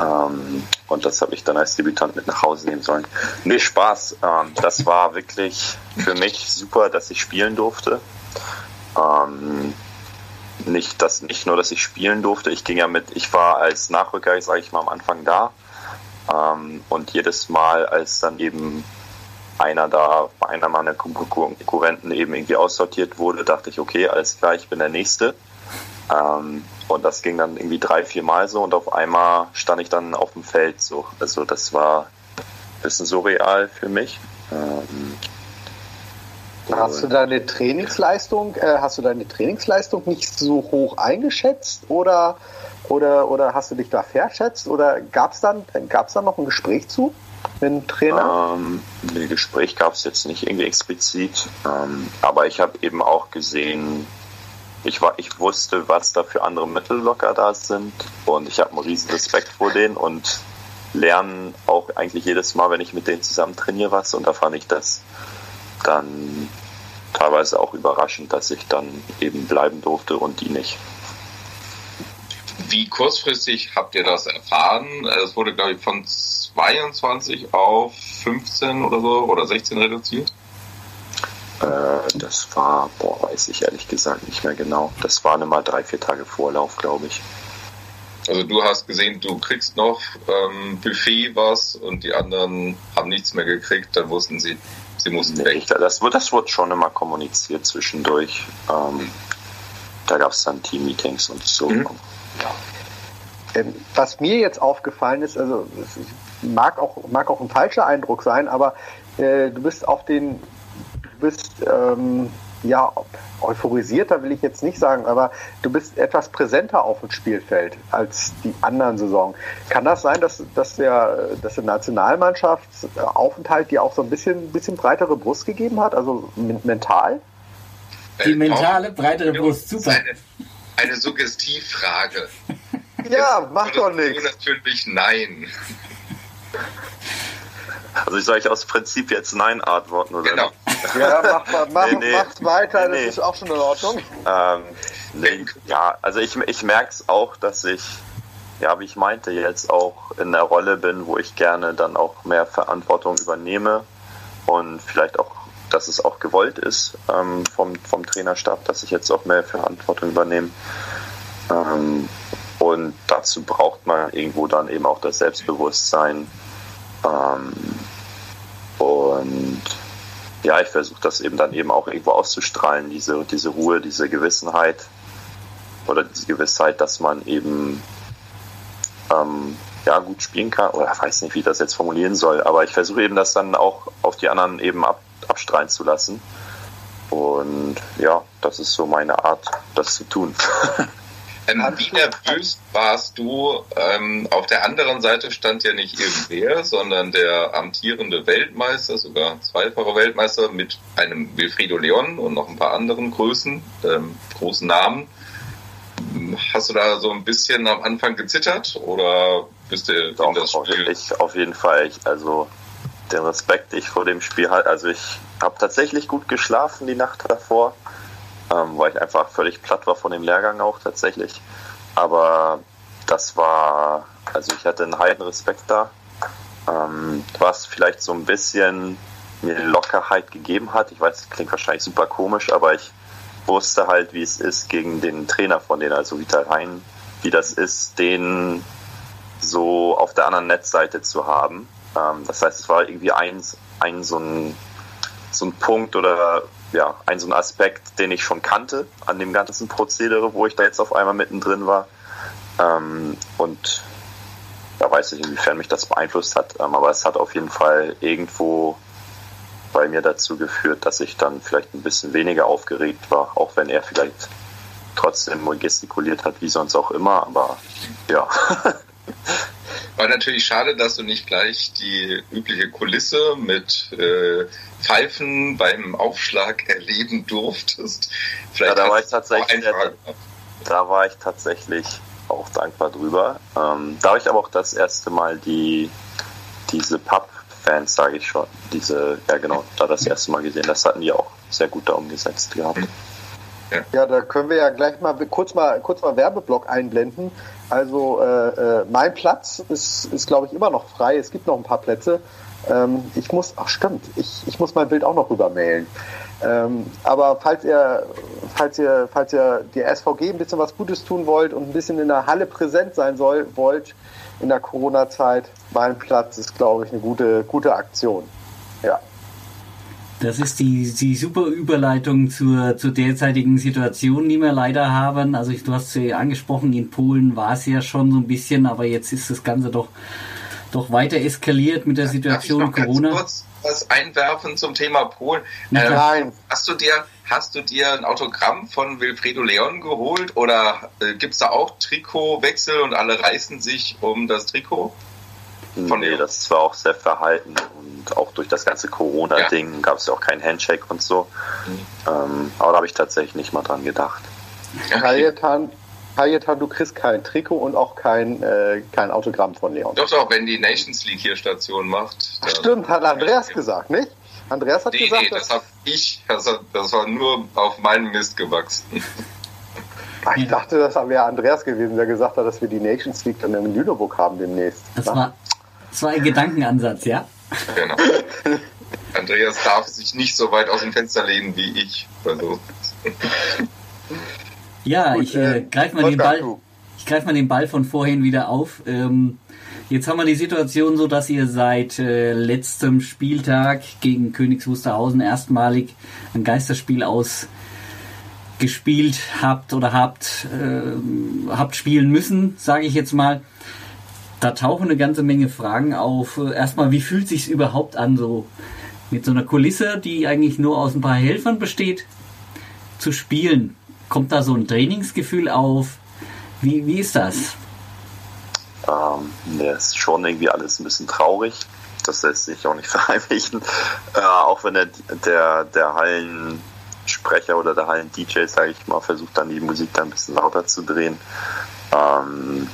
Ähm, und das habe ich dann als Debütant mit nach Hause nehmen sollen. Nee, Spaß. Ähm, das war wirklich für mich super, dass ich spielen durfte. Ähm, nicht, dass, nicht nur, dass ich spielen durfte, ich ging ja mit, ich war als Nachrücker, sage ich mal, am Anfang da. Ähm, und jedes Mal, als dann eben einer da, einer meiner Konkurrenten eben irgendwie aussortiert wurde, dachte ich, okay, alles klar, ich bin der Nächste. Und das ging dann irgendwie drei, vier Mal so und auf einmal stand ich dann auf dem Feld so. Also das war ein bisschen surreal für mich. Ähm, Hast du deine Trainingsleistung, äh, hast du deine Trainingsleistung nicht so hoch eingeschätzt oder, oder, oder hast du dich da verschätzt oder gab es dann, gab's dann noch ein Gespräch zu mit dem Trainer? Ähm, ein Gespräch gab es jetzt nicht irgendwie explizit, ähm, aber ich habe eben auch gesehen, ich, war, ich wusste, was da für andere Mittelblocker da sind und ich habe einen riesen Respekt vor denen und lernen auch eigentlich jedes Mal, wenn ich mit denen zusammen trainiere was und da fand ich das dann teilweise auch überraschend, dass ich dann eben bleiben durfte und die nicht. Wie kurzfristig habt ihr das erfahren? Es wurde, glaube ich, von 22 auf 15 oder so oder 16 reduziert. Äh, das war, boah, weiß ich ehrlich gesagt nicht mehr genau. Das waren immer drei, vier Tage Vorlauf, glaube ich. Also du hast gesehen, du kriegst noch ähm, Buffet was und die anderen haben nichts mehr gekriegt, dann wussten sie, Sie mussten nee, weg. Das, das wurde schon immer kommuniziert zwischendurch. Ähm, da gab es dann Team-Meetings und so. Mhm. Ja. Ähm, was mir jetzt aufgefallen ist, also es mag auch, mag auch ein falscher Eindruck sein, aber äh, du bist auf den, bist ähm, ja, euphorisierter will ich jetzt nicht sagen, aber du bist etwas präsenter auf dem Spielfeld als die anderen Saison. Kann das sein, dass, dass, der, dass der Nationalmannschaftsaufenthalt dir auch so ein bisschen, bisschen breitere Brust gegeben hat, also mental? Die mentale, breitere Brust, super. Eine, eine Suggestivfrage. ja, mach doch nichts. Natürlich nein. Also ich sage aus Prinzip jetzt Nein antworten, oder? Genau. Ja, mach, mach, nee, nee. macht weiter, nee, das ist auch schon in Ordnung. Ähm, nee, ja, also ich, ich merke es auch, dass ich, ja, wie ich meinte, jetzt auch in der Rolle bin, wo ich gerne dann auch mehr Verantwortung übernehme und vielleicht auch, dass es auch gewollt ist ähm, vom, vom Trainerstab, dass ich jetzt auch mehr Verantwortung übernehme. Ähm, und dazu braucht man irgendwo dann eben auch das Selbstbewusstsein, ähm, und ja, ich versuche das eben dann eben auch irgendwo auszustrahlen, diese, diese Ruhe, diese Gewissenheit oder diese Gewissheit, dass man eben ähm, ja, gut spielen kann. Oder ich weiß nicht, wie ich das jetzt formulieren soll, aber ich versuche eben das dann auch auf die anderen eben ab, abstrahlen zu lassen. Und ja, das ist so meine Art, das zu tun. Ähm, wie nervös warst du? Ähm, auf der anderen Seite stand ja nicht irgendwer, sondern der amtierende Weltmeister, sogar zweifache Weltmeister mit einem Wilfrido Leon und noch ein paar anderen Größen, ähm, großen Namen. Hast du da so ein bisschen am Anfang gezittert oder bist du Doch, in das Spiel? Ich, auf jeden Fall. Ich, also den Respekt, ich vor dem Spiel halt. Also ich habe tatsächlich gut geschlafen die Nacht davor ähm, weil ich einfach völlig platt war von dem Lehrgang auch tatsächlich. Aber das war, also ich hatte einen heiden Respekt da, ähm, was vielleicht so ein bisschen mir Lockerheit gegeben hat. Ich weiß, klingt wahrscheinlich super komisch, aber ich wusste halt, wie es ist gegen den Trainer von denen, also Vital Hein, wie das ist, den so auf der anderen Netzseite zu haben. Ähm, das heißt, es war irgendwie ein, ein so ein so ein Punkt oder ja, ein so ein Aspekt, den ich schon kannte an dem ganzen Prozedere, wo ich da jetzt auf einmal mittendrin war. Ähm, und da weiß ich, inwiefern mich das beeinflusst hat. Ähm, aber es hat auf jeden Fall irgendwo bei mir dazu geführt, dass ich dann vielleicht ein bisschen weniger aufgeregt war, auch wenn er vielleicht trotzdem gestikuliert hat, wie sonst auch immer. Aber ja. War natürlich schade, dass du nicht gleich die übliche Kulisse mit äh, Pfeifen beim Aufschlag erleben durftest. Vielleicht ja, da war ich tatsächlich, da war ich tatsächlich auch dankbar drüber. Ähm, da habe ich aber auch das erste Mal die diese Pub-Fans, sage ich schon, diese, ja genau, da das erste Mal gesehen. Das hatten die auch sehr gut da umgesetzt gehabt. Ja. ja, da können wir ja gleich mal kurz mal kurz mal Werbeblock einblenden. Also äh, äh, mein Platz ist, ist glaube ich immer noch frei. Es gibt noch ein paar Plätze. Ähm, ich muss, ach stimmt, ich, ich muss mein Bild auch noch rübermailen. Ähm, aber falls ihr, falls ihr, falls ihr der SVG ein bisschen was Gutes tun wollt und ein bisschen in der Halle präsent sein soll, wollt in der Corona-Zeit, mein Platz ist, glaube ich, eine gute, gute Aktion. Ja. Das ist die, die super Überleitung zur, zur derzeitigen Situation, die wir leider haben. Also ich, du hast sie angesprochen, in Polen war es ja schon so ein bisschen, aber jetzt ist das Ganze doch, doch weiter eskaliert mit der Situation Darf ich noch Corona. Ganz kurz was einwerfen zum Thema Polen. Klar. Ähm, hast du dir hast du dir ein Autogramm von Wilfredo Leon geholt oder äh, gibt es da auch Trikotwechsel und alle reißen sich um das Trikot? Von nee, das war auch sehr verhalten und auch durch das ganze Corona-Ding ja. gab es ja auch keinen Handshake und so. Mhm. Ähm, aber da habe ich tatsächlich nicht mal dran gedacht. Kajetan, Kajetan, du kriegst kein Trikot und auch kein, äh, kein Autogramm von Leon. Doch, doch, wenn die Nations League hier Station macht. Stimmt, hat Andreas ja. gesagt, nicht? Andreas hat nee, gesagt, nee, das habe ich, das, das war nur auf meinen Mist gewachsen. Ach, ich dachte, das wäre Andreas gewesen, der gesagt hat, dass wir die Nations League dann in Lüneburg haben demnächst. Das war, das war ein Gedankenansatz, ja? Genau. Andreas darf sich nicht so weit aus dem Fenster lehnen wie ich. Also. Ja, Gut, ich äh, greife mal den Ball. Ich greife mal den Ball von vorhin wieder auf. Ähm, jetzt haben wir die Situation so, dass ihr seit äh, letztem Spieltag gegen Königs Wusterhausen erstmalig ein Geisterspiel ausgespielt habt oder habt äh, habt spielen müssen, sage ich jetzt mal. Da tauchen eine ganze Menge Fragen auf. Erstmal, wie fühlt sich überhaupt an, so mit so einer Kulisse, die eigentlich nur aus ein paar Helfern besteht, zu spielen? Kommt da so ein Trainingsgefühl auf? Wie, wie ist das? Ähm, ne, ist schon irgendwie alles ein bisschen traurig. Das lässt sich auch nicht verheimlichen. Äh, auch wenn der, der, der Hallensprecher oder der Hallen-DJ, sage ich mal, versucht dann die Musik da ein bisschen lauter zu drehen. Ähm,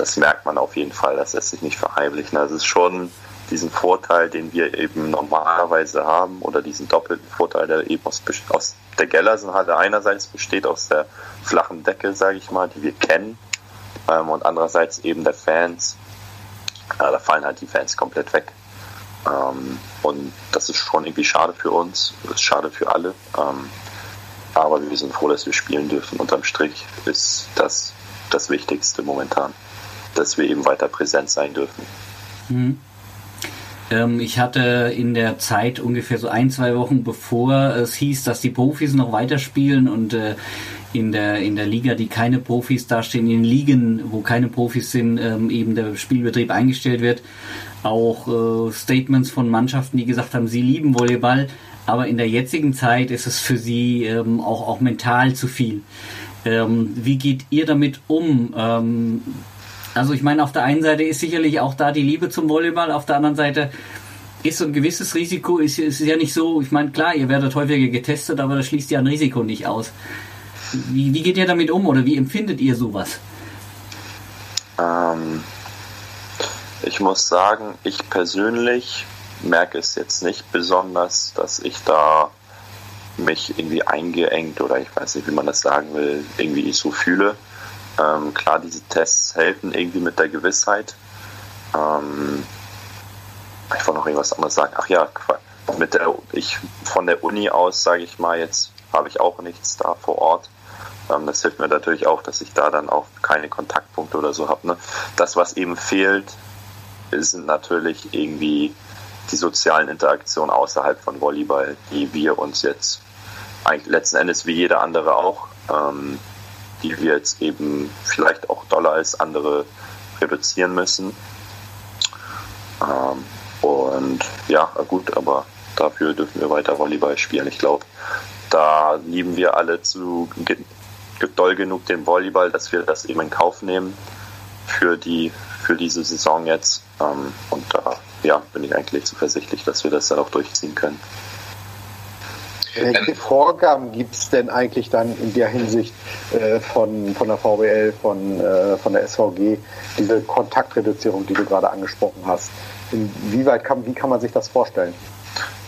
das merkt man auf jeden Fall, das lässt sich nicht verheimlichen. Das ist schon diesen Vorteil, den wir eben normalerweise haben, oder diesen doppelten Vorteil, der eben aus, aus der Gellersenhalle einerseits besteht, aus der flachen Decke, sage ich mal, die wir kennen, ähm, und andererseits eben der Fans. Ja, da fallen halt die Fans komplett weg. Ähm, und das ist schon irgendwie schade für uns, ist schade für alle. Ähm, aber wir sind froh, dass wir spielen dürfen. Unterm Strich ist das das Wichtigste momentan dass wir eben weiter präsent sein dürfen. Mhm. Ähm, ich hatte in der Zeit ungefähr so ein, zwei Wochen bevor es hieß, dass die Profis noch weiterspielen und äh, in der, in der Liga, die keine Profis dastehen, in Ligen, wo keine Profis sind, ähm, eben der Spielbetrieb eingestellt wird. Auch äh, Statements von Mannschaften, die gesagt haben, sie lieben Volleyball, aber in der jetzigen Zeit ist es für sie ähm, auch, auch mental zu viel. Wie geht ihr damit um? Also ich meine, auf der einen Seite ist sicherlich auch da die Liebe zum Volleyball, auf der anderen Seite ist so ein gewisses Risiko, ist, ist ja nicht so, ich meine, klar, ihr werdet häufiger getestet, aber das schließt ja ein Risiko nicht aus. Wie, wie geht ihr damit um oder wie empfindet ihr sowas? Ähm, ich muss sagen, ich persönlich merke es jetzt nicht besonders, dass ich da mich irgendwie eingeengt oder ich weiß nicht, wie man das sagen will, irgendwie so fühle. Ähm, klar, diese Tests helfen irgendwie mit der Gewissheit. Ähm, ich wollte noch irgendwas anderes sagen. Ach ja, mit der, ich von der Uni aus, sage ich mal, jetzt habe ich auch nichts da vor Ort. Ähm, das hilft mir natürlich auch, dass ich da dann auch keine Kontaktpunkte oder so habe. Ne? Das, was eben fehlt, sind natürlich irgendwie die sozialen Interaktionen außerhalb von Volleyball, die wir uns jetzt eigentlich letzten Endes wie jeder andere auch, ähm, die wir jetzt eben vielleicht auch doller als andere reduzieren müssen. Ähm, und ja, gut, aber dafür dürfen wir weiter Volleyball spielen. Ich glaube, da lieben wir alle zu doll genug den Volleyball, dass wir das eben in Kauf nehmen für die für diese Saison jetzt. Ähm, und da ja, bin ich eigentlich zuversichtlich, dass wir das dann auch durchziehen können. Welche Vorgaben gibt es denn eigentlich dann in der Hinsicht äh, von, von der VWL, von, äh, von der SVG, diese Kontaktreduzierung, die du gerade angesprochen hast? Inwieweit kann, wie kann man sich das vorstellen?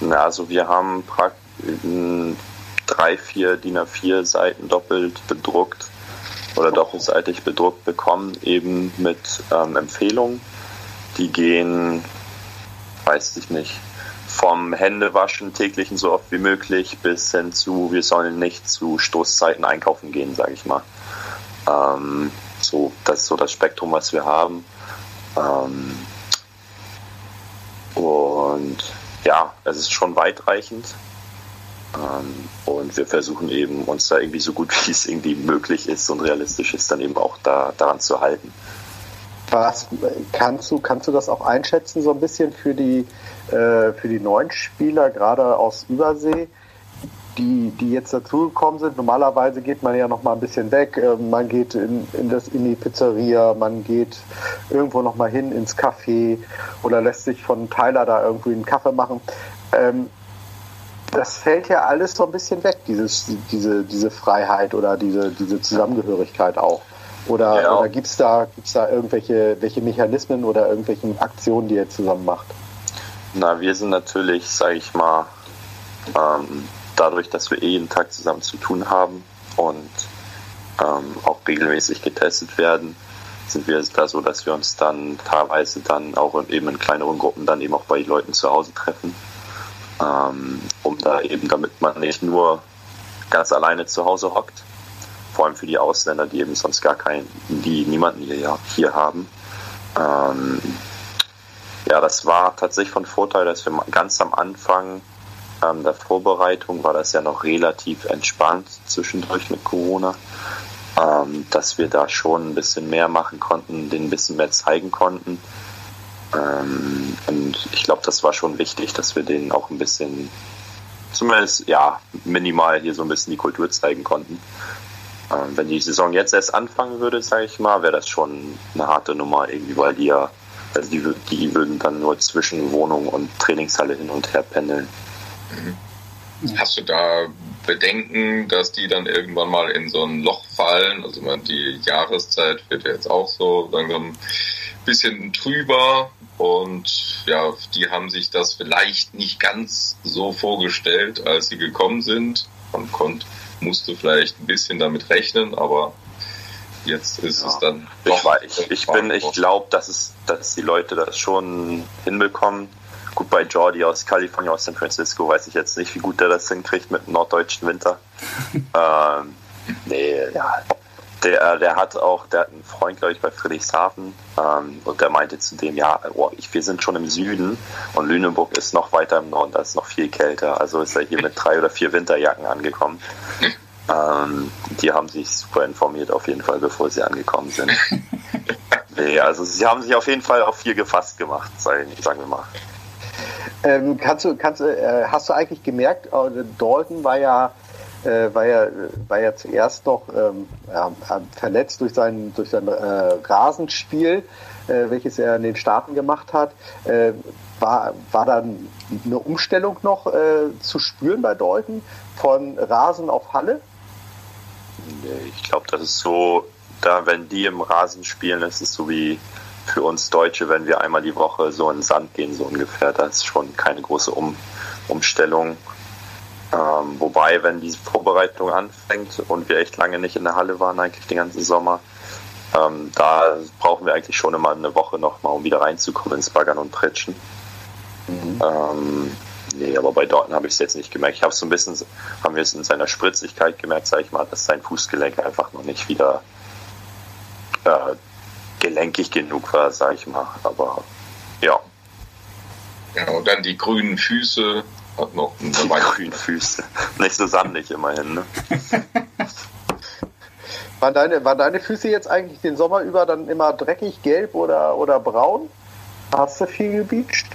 Na, also wir haben drei, vier DIN A4 Seiten doppelt bedruckt oder doppelseitig bedruckt bekommen, eben mit ähm, Empfehlungen. Die gehen, weiß ich nicht, vom Händewaschen täglichen so oft wie möglich bis hin zu, wir sollen nicht zu Stoßzeiten einkaufen gehen, sage ich mal. Ähm, so, das ist so das Spektrum, was wir haben. Ähm, und ja, es ist schon weitreichend. Ähm, und wir versuchen eben, uns da irgendwie so gut wie es irgendwie möglich ist und realistisch ist, dann eben auch da, daran zu halten. Was kannst du, kannst du das auch einschätzen, so ein bisschen für die, äh, für die neuen Spieler, gerade aus Übersee, die, die jetzt dazugekommen sind? Normalerweise geht man ja noch mal ein bisschen weg, äh, man geht in, in, das, in die Pizzeria, man geht irgendwo noch mal hin ins Café oder lässt sich von Tyler da irgendwie einen Kaffee machen. Ähm, das fällt ja alles so ein bisschen weg, dieses, diese, diese Freiheit oder diese, diese Zusammengehörigkeit auch. Oder, ja. oder gibt es da, gibt's da irgendwelche welche Mechanismen oder irgendwelche Aktionen, die ihr zusammen macht? Na, wir sind natürlich, sage ich mal, ähm, dadurch, dass wir eh jeden Tag zusammen zu tun haben und ähm, auch regelmäßig getestet werden, sind wir da so, dass wir uns dann teilweise dann auch eben in kleineren Gruppen dann eben auch bei Leuten zu Hause treffen ähm, um da eben, damit man nicht nur ganz alleine zu Hause hockt, vor allem für die Ausländer, die eben sonst gar keinen, die niemanden hier, hier haben. Ähm, ja, das war tatsächlich von Vorteil, dass wir ganz am Anfang ähm, der Vorbereitung war das ja noch relativ entspannt zwischendurch mit Corona, ähm, dass wir da schon ein bisschen mehr machen konnten, den ein bisschen mehr zeigen konnten. Ähm, und ich glaube, das war schon wichtig, dass wir denen auch ein bisschen, zumindest ja, minimal hier so ein bisschen die Kultur zeigen konnten. Ähm, wenn die Saison jetzt erst anfangen würde, sage ich mal, wäre das schon eine harte Nummer irgendwie, weil die ja, also die, die würden dann nur zwischen Wohnung und Trainingshalle hin und her pendeln. Mhm. Hast du da Bedenken, dass die dann irgendwann mal in so ein Loch fallen? Also man, die Jahreszeit wird ja jetzt auch so langsam bisschen trüber und ja, die haben sich das vielleicht nicht ganz so vorgestellt, als sie gekommen sind. Man konnte, musste vielleicht ein bisschen damit rechnen, aber jetzt ist ja. es dann doch. Ich, ich, ich bin, ich glaube, dass es, dass die Leute das schon hinbekommen. Gut, bei Jordi aus Kalifornien, aus San Francisco, weiß ich jetzt nicht, wie gut der das hinkriegt mit dem norddeutschen Winter. ähm, nee, ja, Der, der hat auch, der hat einen Freund, glaube ich, bei Friedrichshafen ähm, und der meinte zu dem, ja, oh, ich, wir sind schon im Süden und Lüneburg ist noch weiter im Norden, da ist noch viel kälter. Also ist er hier mit drei oder vier Winterjacken angekommen. Ähm, die haben sich super informiert auf jeden Fall, bevor sie angekommen sind. nee, also sie haben sich auf jeden Fall auf viel gefasst gemacht, sagen wir mal. Ähm, kannst du, kannst, äh, hast du eigentlich gemerkt, äh, Dalton war ja äh, war, ja, war ja zuerst noch ähm, ja, verletzt durch sein, durch sein äh, Rasenspiel, äh, welches er in den Staaten gemacht hat. Äh, war, war dann eine Umstellung noch äh, zu spüren bei Dalton von Rasen auf Halle? Ich glaube, das ist so, da wenn die im Rasen spielen, ist es so wie für uns Deutsche, wenn wir einmal die Woche so in den Sand gehen, so ungefähr. Das ist schon keine große um Umstellung. Ähm, wobei, wenn die Vorbereitung anfängt und wir echt lange nicht in der Halle waren, eigentlich den ganzen Sommer, ähm, da brauchen wir eigentlich schon immer eine Woche nochmal, um wieder reinzukommen ins Baggern und Pritschen. Mhm. Ähm, nee, aber bei Dortmund habe ich es jetzt nicht gemerkt. Ich habe es so ein bisschen, haben wir es in seiner Spritzigkeit gemerkt, sage ich mal, dass sein Fußgelenk einfach noch nicht wieder äh, gelenkig genug war, sage ich mal. Aber ja. Ja, und dann die grünen Füße, noch die grünen Füße. Nicht so sandig immerhin, ne? waren, deine, waren deine Füße jetzt eigentlich den Sommer über dann immer dreckig, gelb oder, oder braun? Hast du viel gebeacht?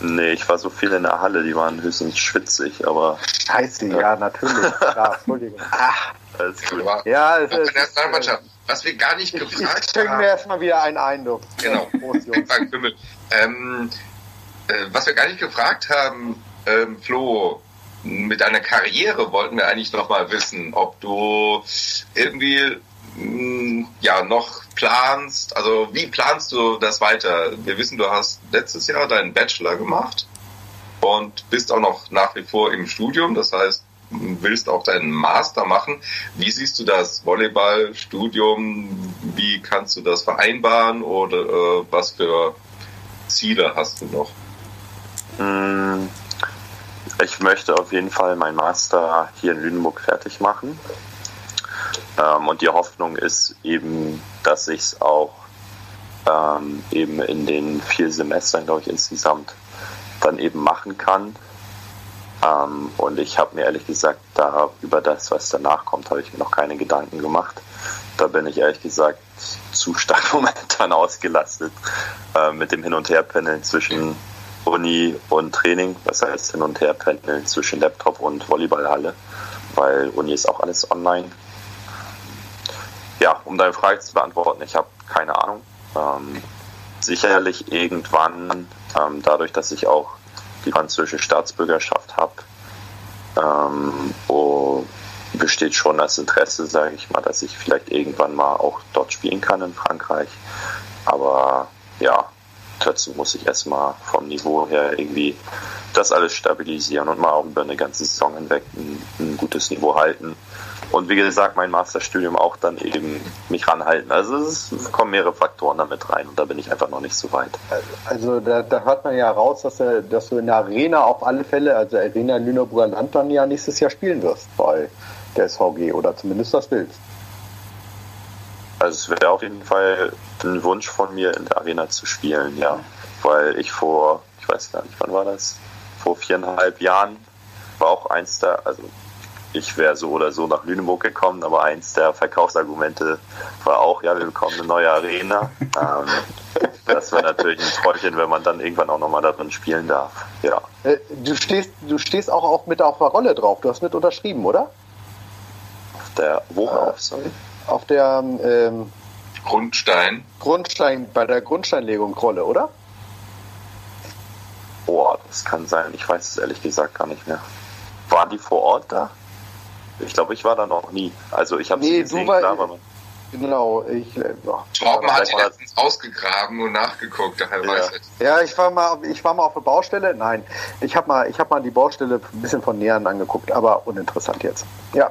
Nee, ich war so viel in der Halle, die waren höchstens schwitzig, aber. Scheiße, ja, ja natürlich. Klar, Entschuldigung. Ach, alles gut. Ja, es ist. Nationalmannschaft. Was wir gar nicht gefragt haben. Ich schenke mir erstmal wieder einen Eindruck. Genau. Prost, ähm, äh, was wir gar nicht gefragt haben, ähm, Flo, mit deiner Karriere wollten wir eigentlich noch mal wissen, ob du irgendwie mh, mm, ja noch planst, also wie planst du das weiter? Wir wissen, du hast letztes Jahr deinen Bachelor gemacht und bist auch noch nach wie vor im Studium, das heißt, willst auch deinen Master machen. Wie siehst du das Volleyball, Studium? Wie kannst du das vereinbaren oder äh, was für Ziele hast du noch? Mm, ich möchte auf jeden Fall meinen Master hier in Lüneburg fertig machen. Ähm, und die Hoffnung ist eben, dass ich es auch ähm, eben in den vier Semestern, glaube ich, insgesamt dann eben machen kann. Ähm, und ich habe mir ehrlich gesagt, da über das, was danach kommt, habe ich mir noch keine Gedanken gemacht. Da bin ich ehrlich gesagt zu stark momentan ausgelastet äh, mit dem Hin- und Her-Pendeln zwischen Uni und Training, was heißt Hin- und Her-Pendeln zwischen Laptop und Volleyballhalle, weil Uni ist auch alles online. Ja, um deine Frage zu beantworten, ich habe keine Ahnung. Ähm, sicherlich irgendwann, ähm, dadurch, dass ich auch die französische Staatsbürgerschaft habe, ähm, oh, besteht schon das Interesse, sage ich mal, dass ich vielleicht irgendwann mal auch dort spielen kann in Frankreich. Aber ja, dazu muss ich erstmal vom Niveau her irgendwie das alles stabilisieren und mal über eine ganze Saison hinweg ein, ein gutes Niveau halten. Und wie gesagt, mein Masterstudium auch dann eben mich ranhalten. Also es kommen mehrere Faktoren damit rein und da bin ich einfach noch nicht so weit. Also da, da hört man ja raus, dass, er, dass du in der Arena auf alle Fälle, also Arena Lüneburger Land dann ja nächstes Jahr spielen wirst bei der SVG oder zumindest das willst. Also es wäre auf jeden Fall ein Wunsch von mir, in der Arena zu spielen, ja. Weil ich vor, ich weiß gar nicht, wann war das? Vor viereinhalb Jahren war auch eins der, also ich wäre so oder so nach Lüneburg gekommen, aber eins der Verkaufsargumente war auch, ja, wir bekommen eine neue Arena. ähm, das wäre natürlich ein Träumchen, wenn man dann irgendwann auch nochmal darin spielen darf. Ja. Äh, du stehst, du stehst auch, auch mit auf der Rolle drauf. Du hast mit unterschrieben, oder? Auf der, worauf, äh, sorry? Auf der ähm, Grundstein. Grundstein, bei der Grundsteinlegung Rolle, oder? Boah, das kann sein. Ich weiß es ehrlich gesagt gar nicht mehr. Waren die vor Ort da? Ich glaube, ich war da noch nie. Also ich habe nee, sie gesehen, war, klar, aber Genau, ich. Ja. Torben hat die letztens ausgegraben und nachgeguckt, daher ja. weiß ich. Ja, ich war mal, ich war mal auf der Baustelle. Nein, ich habe mal, ich habe mal die Baustelle ein bisschen von nähern angeguckt, aber uninteressant jetzt. Ja.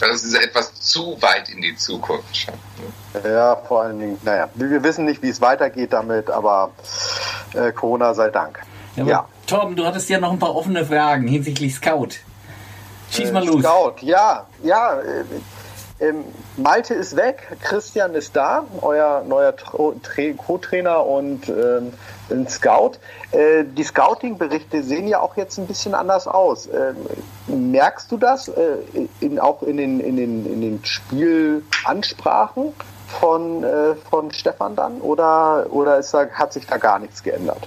Das ist etwas zu weit in die Zukunft. Ja, vor allen Dingen, naja, wir wissen nicht, wie es weitergeht damit, aber äh, Corona sei Dank. Ja, ja. Torben, du hattest ja noch ein paar offene Fragen hinsichtlich Scout. Schieß mal los. Scout, ja, ja. Äh, ähm, Malte ist weg, Christian ist da, euer neuer Co-Trainer und ähm, ein Scout. Äh, die Scouting-Berichte sehen ja auch jetzt ein bisschen anders aus. Ähm, merkst du das äh, in, auch in den, in den, in den Spielansprachen von, äh, von Stefan dann oder, oder ist da, hat sich da gar nichts geändert?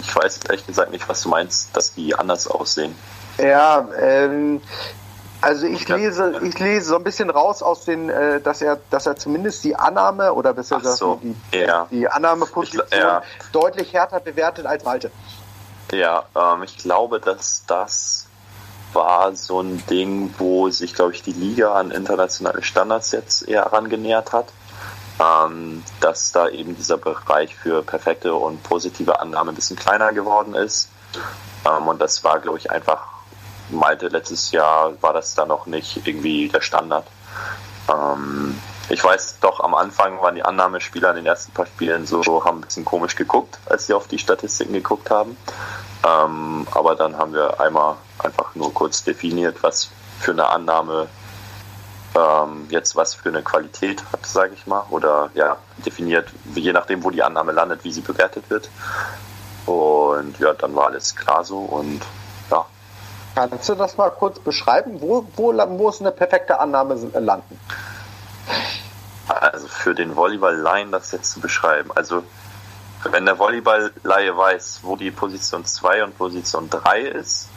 Ich weiß ehrlich gesagt nicht, was du meinst, dass die anders aussehen. Ja, ähm, also ich lese, ich lese so ein bisschen raus aus den, äh, dass er, dass er zumindest die Annahme oder besser gesagt so, die, ja. die Annahmeposition ja. deutlich härter bewertet als Malte. Ja, ähm, ich glaube, dass das war so ein Ding, wo sich, glaube ich, die Liga an internationale Standards jetzt eher herangenähert hat. Ähm, dass da eben dieser Bereich für perfekte und positive Annahme ein bisschen kleiner geworden ist. Ähm, und das war, glaube ich, einfach Malte letztes Jahr war das da noch nicht irgendwie der Standard. Ähm, ich weiß doch, am Anfang waren die Annahmespieler in den ersten paar Spielen so, haben ein bisschen komisch geguckt, als sie auf die Statistiken geguckt haben. Ähm, aber dann haben wir einmal einfach nur kurz definiert, was für eine Annahme ähm, jetzt was für eine Qualität hat, sage ich mal. Oder ja, definiert, je nachdem, wo die Annahme landet, wie sie bewertet wird. Und ja, dann war alles klar so und Kannst du das mal kurz beschreiben? Wo, wo muss eine perfekte Annahme landen? Also für den Volleyball-Line das jetzt zu beschreiben. Also wenn der Volleyball-Laie weiß, wo die Position 2 und Position 3 ist,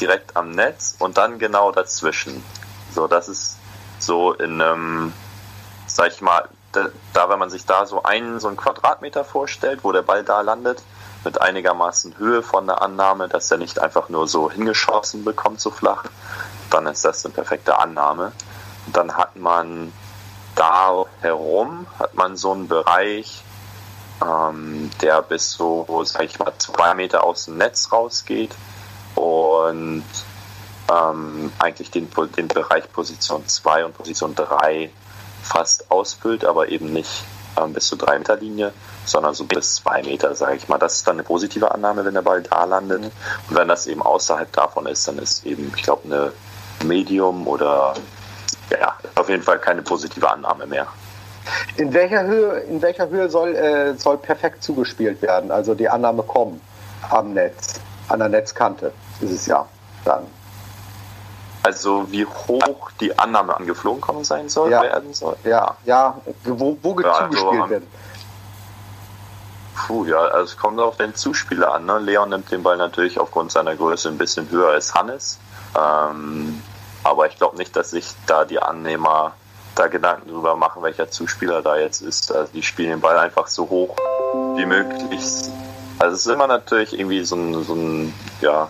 direkt am Netz und dann genau dazwischen. So, das ist so in einem, sag ich mal, da wenn man sich da so einen, so einen Quadratmeter vorstellt, wo der Ball da landet, mit einigermaßen Höhe von der Annahme, dass er nicht einfach nur so hingeschossen bekommt, so flach, dann ist das eine perfekte Annahme. Und dann hat man da herum, hat man so einen Bereich, ähm, der bis so, sag ich mal, zwei Meter aus dem Netz rausgeht und ähm, eigentlich den, den Bereich Position 2 und Position 3 fast ausfüllt, aber eben nicht ähm, bis zur 3 Meter Linie, sondern so bis 2 Meter, sage ich mal. Das ist dann eine positive Annahme, wenn der Ball da landet. Und wenn das eben außerhalb davon ist, dann ist eben, ich glaube, eine Medium oder ja, auf jeden Fall keine positive Annahme mehr. In welcher Höhe, in welcher Höhe soll, äh, soll perfekt zugespielt werden? Also die Annahme kommen am Netz, an der Netzkante ist es ja dann. Also wie hoch die Annahme angeflogen kommen sein soll, ja. werden soll? Ja, ja, wo, wo ja, zugespielt also, wird. Puh, ja, also es kommt auf den Zuspieler an. Ne? Leon nimmt den Ball natürlich aufgrund seiner Größe ein bisschen höher als Hannes. Ähm, aber ich glaube nicht, dass sich da die Annehmer da Gedanken drüber machen, welcher Zuspieler da jetzt ist. Also die spielen den Ball einfach so hoch wie möglich. Also es ist immer natürlich irgendwie so ein, so ein ja,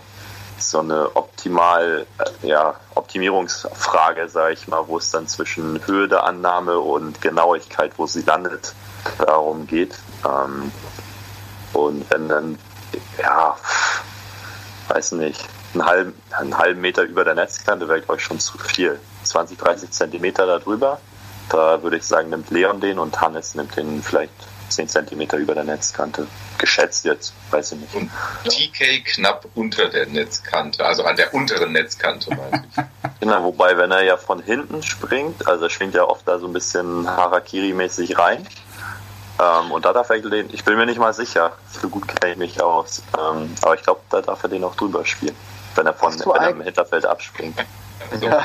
so eine optimal, äh, ja, Optimierungsfrage, sage ich mal, wo es dann zwischen Höhe der Annahme und Genauigkeit, wo sie landet, darum geht. Ähm, und wenn dann, ja, weiß nicht, einen halben, einen halben Meter über der Netzkante wäre, glaube ich, schon zu viel. 20, 30 Zentimeter darüber, da würde ich sagen, nimmt Leon den und Hannes nimmt den vielleicht 10 Zentimeter über der Netzkante. Geschätzt jetzt, weiß ich nicht. Und TK knapp unter der Netzkante, also an der unteren Netzkante, meine ich. Genau, wobei, wenn er ja von hinten springt, also er schwingt ja oft da so ein bisschen Harakiri-mäßig rein. Ähm, und da darf er den, ich bin mir nicht mal sicher, so gut kenne ich mich aus. Ähm, aber ich glaube, da darf er den auch drüber spielen, wenn er von wenn er im Hinterfeld abspringt. So. Ja.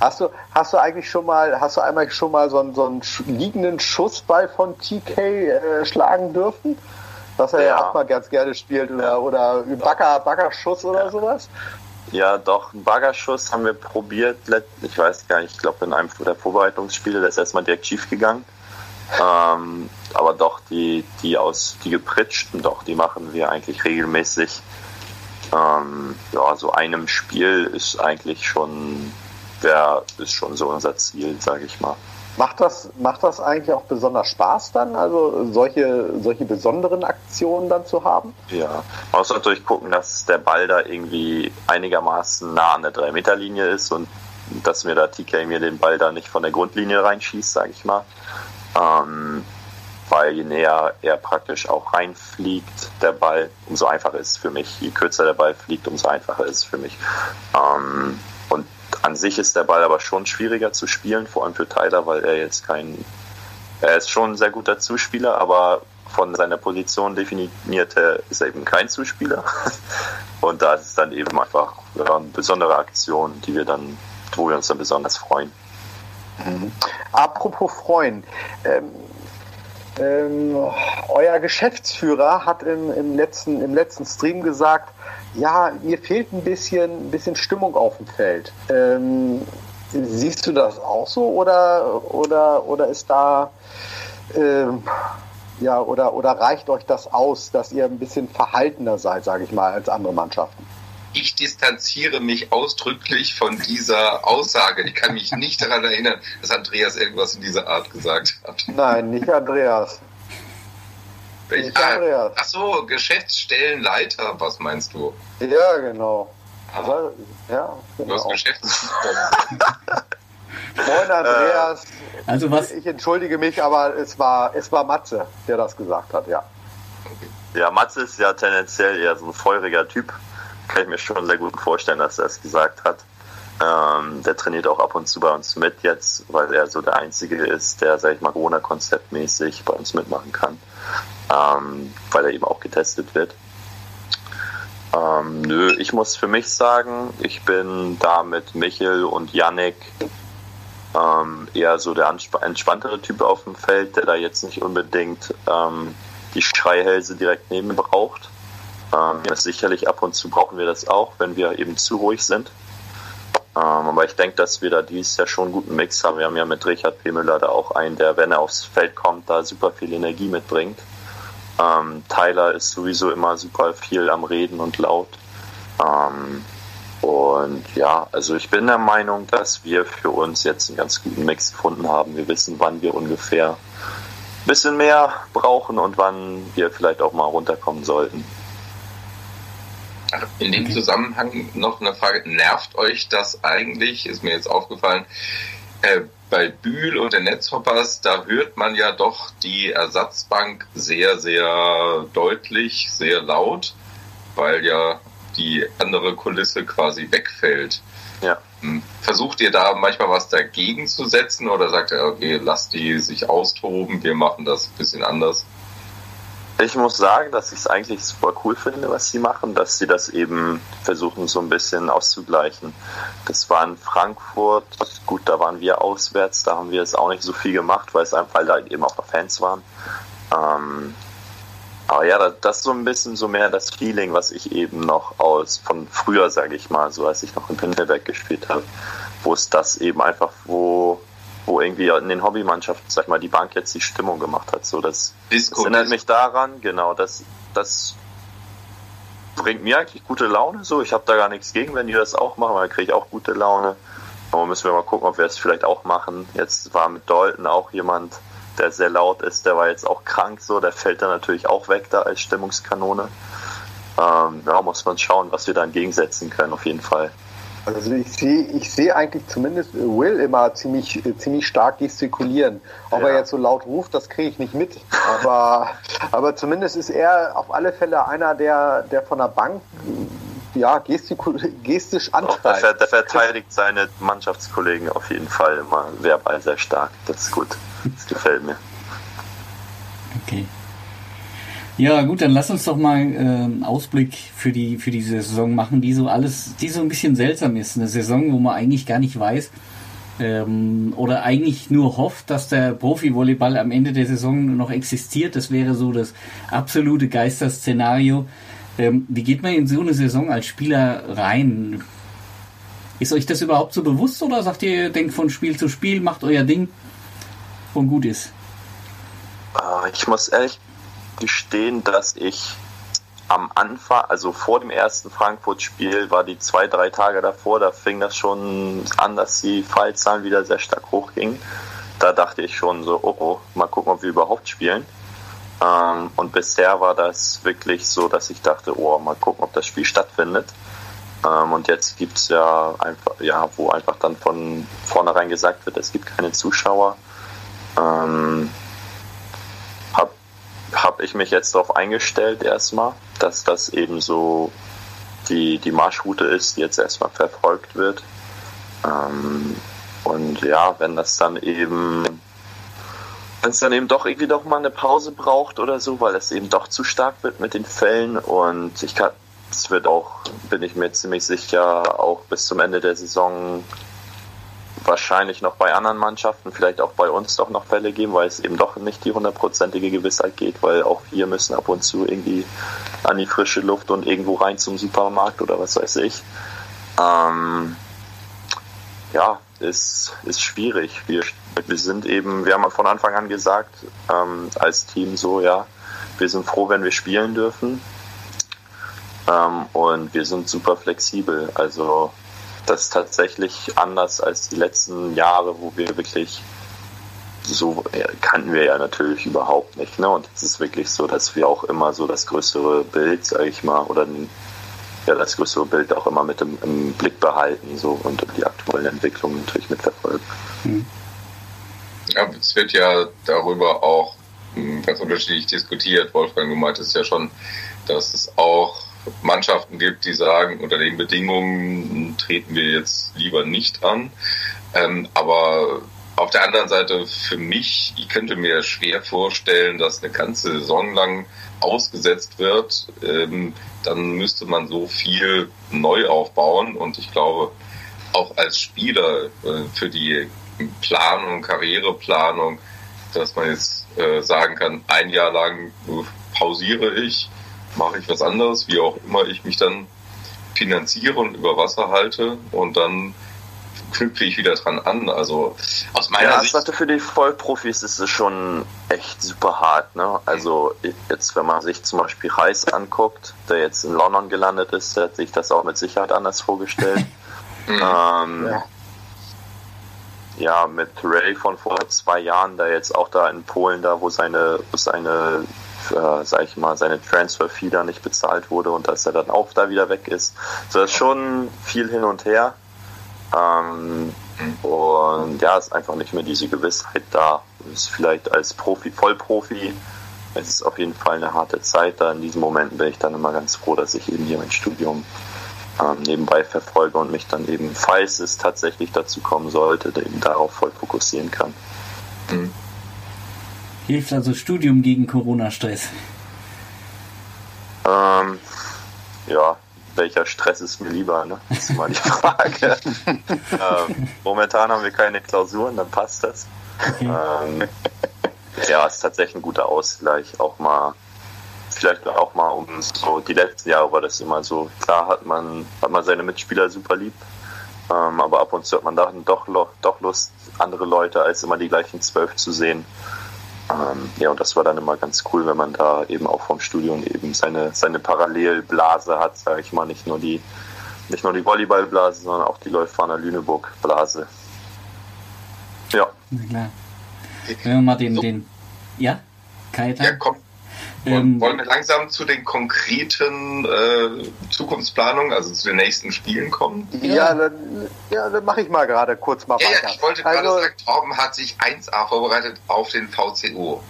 Hast du, hast du eigentlich schon mal, hast du einmal schon mal so einen, so einen liegenden Schussball von TK äh, schlagen dürfen? Was er ja. ja, auch mal ganz gerne spielt oder, oder Bagger, Baggerschuss oder ja. sowas? Ja, doch, einen Baggerschuss haben wir probiert. Ich weiß gar nicht, ich glaube in einem der Vorbereitungsspiele, der ist erstmal direkt schief gegangen. Ähm, aber doch, die, die aus, die gepritschten, doch, die machen wir eigentlich regelmäßig ähm, ja, so einem Spiel ist eigentlich schon, der ist schon so unser Ziel, sage ich mal. Macht das, macht das eigentlich auch besonders Spaß dann, also solche, solche besonderen Aktionen dann zu haben? Ja, man muss natürlich gucken, dass der Ball da irgendwie einigermaßen nah an der 3-Meter-Linie ist und dass mir da TK mir den Ball da nicht von der Grundlinie reinschießt, sage ich mal. Ähm, weil je näher er praktisch auch reinfliegt, der Ball, umso einfacher ist es für mich. Je kürzer der Ball fliegt, umso einfacher ist es für mich. Ähm, und an sich ist der Ball aber schon schwieriger zu spielen, vor allem für Tyler, weil er jetzt kein, er ist schon ein sehr guter Zuspieler, aber von seiner Position definierte ist er eben kein Zuspieler. Und da ist es dann eben einfach ja, eine besondere Aktion, die wir dann, wo wir uns dann besonders freuen. Mhm. Apropos freuen, ähm, ähm, euer Geschäftsführer hat im, im, letzten, im letzten Stream gesagt, ja, mir fehlt ein bisschen, ein bisschen Stimmung auf dem Feld. Ähm, siehst du das auch so oder, oder, oder ist da, ähm, ja, oder, oder reicht euch das aus, dass ihr ein bisschen verhaltener seid, sage ich mal, als andere Mannschaften? Ich distanziere mich ausdrücklich von dieser Aussage. Ich kann mich nicht daran erinnern, dass Andreas irgendwas in dieser Art gesagt hat. Nein, nicht Andreas. Ich, ah, ach so, Geschäftsstellenleiter, was meinst du? Ja, genau. Also, ja, genau. Du hast Geschäftsführer. Moin Andreas. Äh, also was? Ich entschuldige mich, aber es war, es war Matze, der das gesagt hat, ja. Ja, Matze ist ja tendenziell eher so ein feuriger Typ. Kann ich mir schon sehr gut vorstellen, dass er es gesagt hat. Ähm, der trainiert auch ab und zu bei uns mit jetzt, weil er so der Einzige ist, der, sag ich mal, Corona-konzeptmäßig bei uns mitmachen kann. Ähm, weil er eben auch getestet wird. Ähm, nö, ich muss für mich sagen, ich bin da mit Michel und Yannick ähm, eher so der entspanntere Typ auf dem Feld, der da jetzt nicht unbedingt ähm, die Schreihälse direkt neben braucht. Ähm, sicherlich ab und zu brauchen wir das auch, wenn wir eben zu ruhig sind. Ähm, aber ich denke, dass wir da dieses Jahr schon einen guten Mix haben. Wir haben ja mit Richard Pemüller da auch einen, der, wenn er aufs Feld kommt, da super viel Energie mitbringt. Ähm, Tyler ist sowieso immer super viel am Reden und laut. Ähm, und ja, also ich bin der Meinung, dass wir für uns jetzt einen ganz guten Mix gefunden haben. Wir wissen, wann wir ungefähr ein bisschen mehr brauchen und wann wir vielleicht auch mal runterkommen sollten. In dem Zusammenhang noch eine Frage. Nervt euch das eigentlich? Ist mir jetzt aufgefallen. Äh, bei Bühl und den Netzhoppers, da hört man ja doch die Ersatzbank sehr, sehr deutlich, sehr laut, weil ja die andere Kulisse quasi wegfällt. Ja. Hm. Versucht ihr da manchmal was dagegen zu setzen oder sagt ihr, okay, lasst die sich austoben, wir machen das ein bisschen anders? Ich muss sagen, dass ich es eigentlich super cool finde, was sie machen, dass sie das eben versuchen, so ein bisschen auszugleichen. Das war in Frankfurt, gut, da waren wir auswärts, da haben wir es auch nicht so viel gemacht, weil es einfach, da eben auch noch Fans waren. Ähm, aber ja, das ist so ein bisschen so mehr das Feeling, was ich eben noch aus von früher, sage ich mal, so als ich noch in Pinneberg gespielt habe, wo es das eben einfach, wo wo irgendwie in den Hobbymannschaften, sag mal, die Bank jetzt die Stimmung gemacht hat. So, das, Disco, das erinnert mich daran, genau, das, das bringt mir eigentlich gute Laune. So, ich habe da gar nichts gegen, wenn die das auch machen, weil dann kriege ich auch gute Laune. Aber müssen wir mal gucken, ob wir es vielleicht auch machen. Jetzt war mit Dalton auch jemand, der sehr laut ist, der war jetzt auch krank, so, der fällt dann natürlich auch weg da als Stimmungskanone. Ähm, ja, muss man schauen, was wir da entgegensetzen können, auf jeden Fall. Also ich sehe ich sehe eigentlich zumindest Will immer ziemlich, ziemlich stark gestikulieren. Ob ja. er jetzt so laut ruft, das kriege ich nicht mit. Aber, aber zumindest ist er auf alle Fälle einer, der, der von der Bank ja, gestisch antreibt. Der, der verteidigt seine Mannschaftskollegen auf jeden Fall immer verbal sehr stark. Das ist gut. Das gefällt mir. Okay. Ja, gut, dann lass uns doch mal äh, einen Ausblick für die für diese Saison machen, die so alles, die so ein bisschen seltsam ist. Eine Saison, wo man eigentlich gar nicht weiß ähm, oder eigentlich nur hofft, dass der Profi-Volleyball am Ende der Saison noch existiert. Das wäre so das absolute Geisterszenario. Ähm, wie geht man in so eine Saison als Spieler rein? Ist euch das überhaupt so bewusst oder sagt ihr, denkt von Spiel zu Spiel, macht euer Ding und gut ist? Ah, ich muss ehrlich gestehen, dass ich am Anfang, also vor dem ersten Frankfurt-Spiel, war die zwei, drei Tage davor, da fing das schon an, dass die Fallzahlen wieder sehr stark hochgingen. Da dachte ich schon so, oh, oh mal gucken, ob wir überhaupt spielen. Ähm, und bisher war das wirklich so, dass ich dachte, oh, mal gucken, ob das Spiel stattfindet. Ähm, und jetzt gibt es ja einfach, ja, wo einfach dann von vornherein gesagt wird, es gibt keine Zuschauer. Ähm, habe ich mich jetzt darauf eingestellt erstmal, dass das eben so die, die Marschroute ist, die jetzt erstmal verfolgt wird. Ähm, und ja, wenn das dann eben, wenn es dann eben doch irgendwie doch mal eine Pause braucht oder so, weil es eben doch zu stark wird mit den Fällen und ich kann, es wird auch, bin ich mir ziemlich sicher, auch bis zum Ende der Saison wahrscheinlich noch bei anderen Mannschaften, vielleicht auch bei uns doch noch Fälle geben, weil es eben doch nicht die hundertprozentige Gewissheit geht, weil auch wir müssen ab und zu irgendwie an die frische Luft und irgendwo rein zum Supermarkt oder was weiß ich. Ähm, ja, ist, ist schwierig. Wir, wir sind eben, wir haben von Anfang an gesagt, ähm, als Team so, ja, wir sind froh, wenn wir spielen dürfen. Ähm, und wir sind super flexibel. Also das ist tatsächlich anders als die letzten Jahre, wo wir wirklich so ja, kannten wir ja natürlich überhaupt nicht. Ne? Und es ist wirklich so, dass wir auch immer so das größere Bild, sage ich mal, oder ja, das größere Bild auch immer mit im, im Blick behalten so und die aktuellen Entwicklungen natürlich mitverfolgen. Mhm. Ja, es wird ja darüber auch hm, ganz unterschiedlich diskutiert. Wolfgang, du meintest ja schon, dass es auch Mannschaften gibt, die sagen, unter den Bedingungen treten wir jetzt lieber nicht an. Ähm, aber auf der anderen Seite für mich, ich könnte mir schwer vorstellen, dass eine ganze Saison lang ausgesetzt wird. Ähm, dann müsste man so viel neu aufbauen und ich glaube, auch als Spieler äh, für die Planung, Karriereplanung, dass man jetzt äh, sagen kann, ein Jahr lang pausiere ich, mache ich was anderes, wie auch immer ich mich dann finanziere und über Wasser halte und dann knüpfe ich wieder dran an. Also aus meiner ja, Sicht. Also für die Vollprofis ist es schon echt super hart. Ne? Also jetzt, wenn man sich zum Beispiel Reis anguckt, der jetzt in London gelandet ist, der hat sich das auch mit Sicherheit anders vorgestellt. Mhm. ähm, ja. ja. mit Ray von vor zwei Jahren, der jetzt auch da in Polen, da wo seine, wo seine äh, sag ich mal, seine Transfer-Fee da nicht bezahlt wurde und dass er dann auch da wieder weg ist. So, das ist schon viel hin und her. Ähm, und ja, ist einfach nicht mehr diese Gewissheit da. Ist vielleicht als Profi, Vollprofi, es ist auf jeden Fall eine harte Zeit. Da in diesen Momenten bin ich dann immer ganz froh, dass ich eben hier mein Studium ähm, nebenbei verfolge und mich dann eben, falls es tatsächlich dazu kommen sollte, eben darauf voll fokussieren kann. Mhm. Hilft also Studium gegen Corona-Stress? Ähm, ja, welcher Stress ist mir lieber, ne? Das ist mal die Frage. ähm, momentan haben wir keine Klausuren, dann passt das. Okay. Ähm, ja, ist tatsächlich ein guter Ausgleich, auch mal vielleicht auch mal um so die letzten Jahre war das immer so. Klar hat man hat man seine Mitspieler super lieb, ähm, aber ab und zu hat man dann doch doch Lust andere Leute als immer die gleichen zwölf zu sehen. Ähm, ja, und das war dann immer ganz cool, wenn man da eben auch vom Studium eben seine, seine Parallelblase hat, sage ich mal, nicht nur die nicht nur die Volleyballblase, sondern auch die Leuphana Lüneburg Blase. Ja. Na klar. Wenn wir mal den, so. den ja, Kaita? Ja, komm, ähm, Wollen wir langsam zu den konkreten äh, Zukunftsplanungen, also zu den nächsten Spielen kommen? Ja, dann, ja, dann mache ich mal gerade kurz mal ja, weiter. Ja, ich wollte gerade also, sagen, Torben hat sich 1A vorbereitet auf den VCO.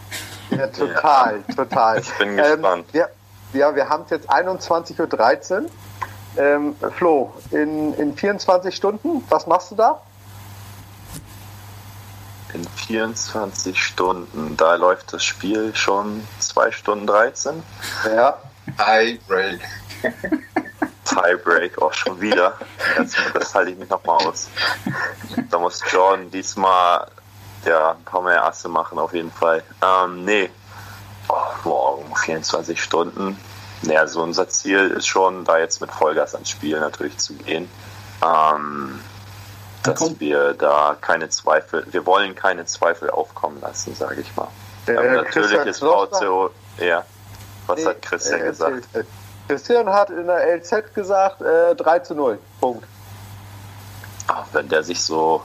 Ja, total, ja. total. Ich bin gespannt. Ähm, ja, ja, wir haben es jetzt 21.13 Uhr. Ähm, Flo, in, in 24 Stunden, was machst du da? In 24 Stunden. Da läuft das Spiel schon 2 Stunden 13. Ja. Tiebreak. Tiebreak auch schon wieder. Das, das halte ich mich nochmal aus. Da muss John diesmal ja, ein paar mehr Asse machen, auf jeden Fall. Ähm, nee. Oh, morgen 24 Stunden. Naja, so unser Ziel ist schon, da jetzt mit Vollgas ans Spiel natürlich zu gehen. Ähm, dass wir da keine Zweifel, wir wollen keine Zweifel aufkommen lassen, sage ich mal. Der, Aber natürlich ist VCO, ja. Was nee, hat Christian äh, gesagt? Äh, Christian hat in der LZ gesagt, äh, 3 zu 0. Punkt. Ach, wenn der sich so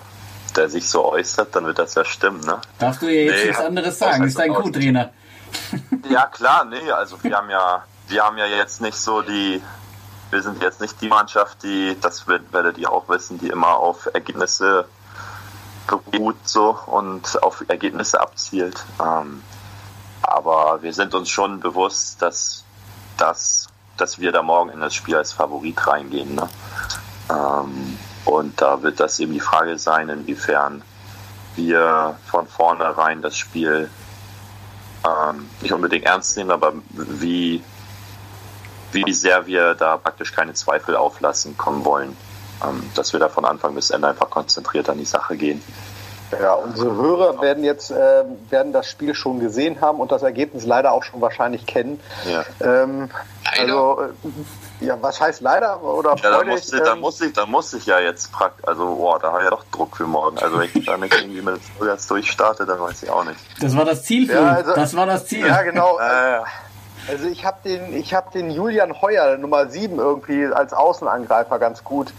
der sich so äußert, dann wird das ja stimmen, ne? Darfst du ja jetzt nee, nichts anderes sagen, ist dein Co-Trainer. Ja klar, nee, also wir haben ja, wir haben ja jetzt nicht so die, wir sind jetzt nicht die Mannschaft, die, das werdet ihr auch wissen, die immer auf Ergebnisse beruht so und auf Ergebnisse abzielt. Ähm, aber wir sind uns schon bewusst, dass, dass, dass wir da morgen in das Spiel als Favorit reingehen. Ne? Ähm, Und da wird das eben die Frage sein, inwiefern wir von vornherein das Spiel ähm, nicht unbedingt ernst nehmen, aber wie, wie sehr wir da praktisch keine Zweifel auflassen kommen wollen. Ähm, dass wir da von Anfang bis Ende einfach konzentriert an die Sache gehen. Ja, unsere Hörer werden jetzt äh, werden das Spiel schon gesehen haben und das Ergebnis leider auch schon wahrscheinlich kennen. Ja. Ähm, also äh, ja, was heißt leider oder Ja, da muss, ich, da, ähm, muss ich, da muss ich ja jetzt praktisch, also boah, da habe ich ja doch Druck für morgen. Also wenn ich da nicht irgendwie mit Vollgas durchstarte, dann weiß ich auch nicht. Das war das Ziel, Phil. Ja, also- das war das Ziel. ja, genau. Äh, Also ich habe den, ich habe den Julian Heuer Nummer 7 irgendwie als Außenangreifer ganz gut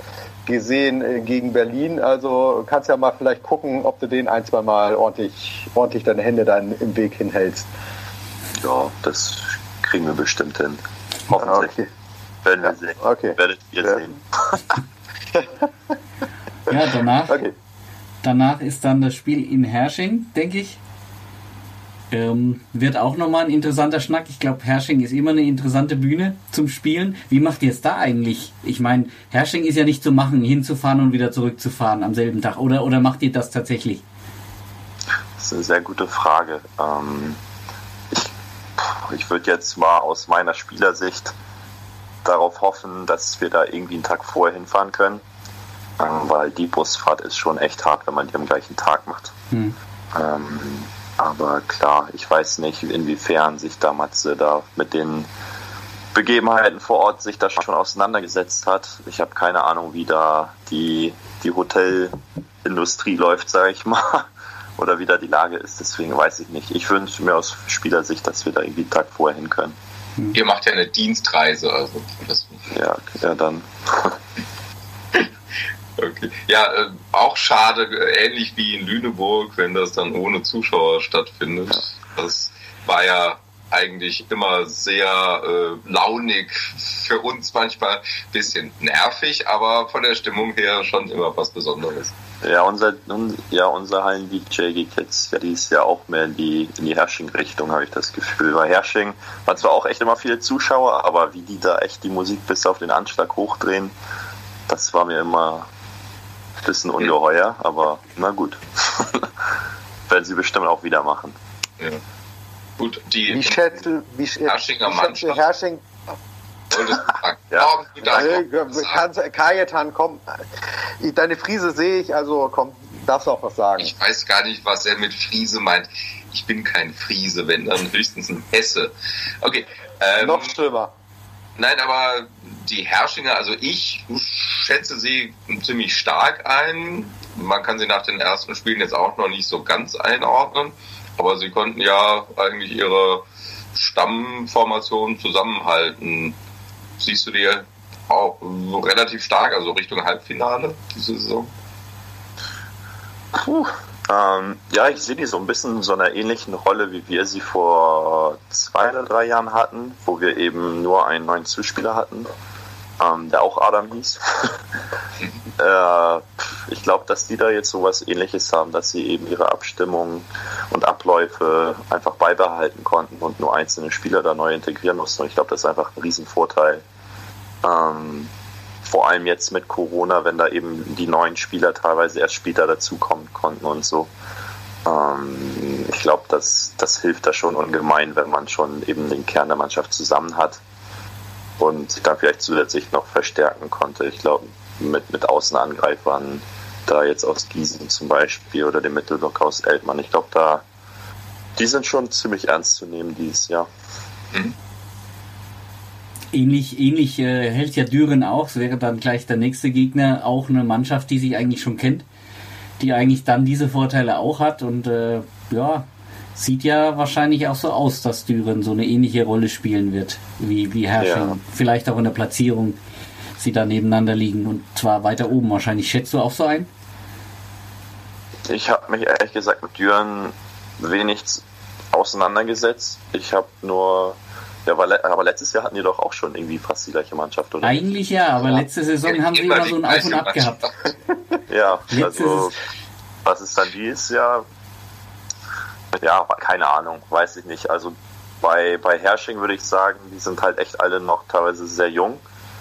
gesehen äh, gegen Berlin. Also kannst ja mal vielleicht gucken, ob du den ein, zwei Mal ordentlich, ordentlich deine Hände dann im Weg hinhältst. ja, das kriegen wir bestimmt hin. Hoffentlich. Okay. Werden wir sehen. Okay. Werdet ihr Ja. sehen. Ja, danach, Okay. danach ist dann das Spiel in Hersching, denke ich. Ähm, wird auch nochmal ein interessanter Schnack. Ich glaube, Hersching ist immer eine interessante Bühne zum Spielen. Wie macht ihr es da eigentlich? Ich meine, Hersching ist ja nicht zu machen, hinzufahren und wieder zurückzufahren am selben Tag. Oder, oder macht ihr das tatsächlich? Das ist eine sehr gute Frage. Ähm, ich ich würde jetzt mal aus meiner Spielersicht darauf hoffen, dass wir da irgendwie einen Tag vorher hinfahren können. Ähm, weil die Busfahrt ist schon echt hart, wenn man die am gleichen Tag macht. Hm. Ähm, aber klar, ich weiß nicht, inwiefern sich da Matze da mit den Begebenheiten vor Ort sich da schon auseinandergesetzt hat. Ich habe keine Ahnung, wie da die, die Hotelindustrie läuft, sage ich mal. Oder wie da die Lage ist, deswegen weiß ich nicht. Ich wünsche mir aus Spielersicht, dass wir da irgendwie einen Tag vorher hin können. Ihr macht ja eine Dienstreise, also Ja, ja dann. Okay. Ja, äh, auch schade, äh, ähnlich wie in Lüneburg, wenn das dann ohne Zuschauer stattfindet. Das war ja eigentlich immer sehr äh, launig, für uns manchmal bisschen nervig, aber von der Stimmung her schon immer was Besonderes. Ja, unser, un- ja, unser Hallen-DJ geht jetzt ja dieses Jahr auch mehr in die, in die Hersching-Richtung, habe ich das Gefühl. Weil Hersching war zwar auch echt immer viele Zuschauer, aber wie die da echt die Musik bis auf den Anschlag hochdrehen, das war mir immer bisschen ungeheuer, aber na gut. Werden sie bestimmt auch wieder machen. Ja. Gut, die Wie schätze, wie, sch- Herschinger wie schätze. Hersching? Ja. Morgen du darfst Äh, kannst, Kajetan, komm. Deine Frise sehe ich, also komm, darfst du auch was sagen. Ich weiß gar nicht, was er mit Friese meint. Ich bin kein Friese, wenn dann höchstens ein Hesse. Okay. Ähm, Noch schlimmer. Nein, aber die Herrschinger, also ich schätze sie ziemlich stark ein. Man kann sie nach den ersten Spielen jetzt auch noch nicht so ganz einordnen, aber sie konnten ja eigentlich ihre Stammformation zusammenhalten. Siehst du die auch relativ stark, also Richtung Halbfinale diese Saison? Puh. Ähm, ja, ich sehe die so ein bisschen in so einer ähnlichen Rolle, wie wir sie vor zwei oder drei Jahren hatten, wo wir eben nur einen neuen Zuspieler hatten, ähm, der auch Adam hieß. äh, ich glaube, dass die da jetzt sowas ähnliches haben, dass sie eben ihre Abstimmung und Abläufe einfach beibehalten konnten und nur einzelne Spieler da neu integrieren mussten. Und ich glaube, das ist einfach ein Riesenvorteil. Ähm, vor allem jetzt mit Corona, wenn da eben die neuen Spieler teilweise erst später dazukommen konnten und so. Ähm, ich glaube, das, das hilft da schon ungemein, wenn man schon eben den Kern der Mannschaft zusammen hat und sich dann vielleicht zusätzlich noch verstärken konnte. Ich glaube, mit, mit Außenangreifern, da jetzt aus Gießen zum Beispiel oder dem Mittelblock aus Eltmann, ich glaube, da, die sind schon ziemlich ernst zu nehmen dieses Jahr. Ähnlich, ähnlich äh, hält ja Düren auch. Es wäre dann gleich der nächste Gegner. Auch eine Mannschaft, die sich eigentlich schon kennt. Die eigentlich dann diese Vorteile auch hat. Und äh, ja, sieht ja wahrscheinlich auch so aus, dass Düren so eine ähnliche Rolle spielen wird. Wie, wie Hersching. Ja. Vielleicht auch in der Platzierung. Sie da nebeneinander liegen. Und zwar weiter oben wahrscheinlich. Schätzt du auch so ein? Ich habe mich ehrlich gesagt mit Düren wenig auseinandergesetzt. Ich habe nur, ja, aber, le- aber letztes Jahr hatten die doch auch schon irgendwie fast die gleiche Mannschaft, oder? Eigentlich ja, aber letzte Saison haben sie immer so ein Auf und Ab gehabt. Ja, Letztes also was ist dann dieses Jahr? Ja, keine Ahnung, weiß ich nicht. Also bei, bei Hersching würde ich sagen, die sind halt echt alle noch teilweise sehr jung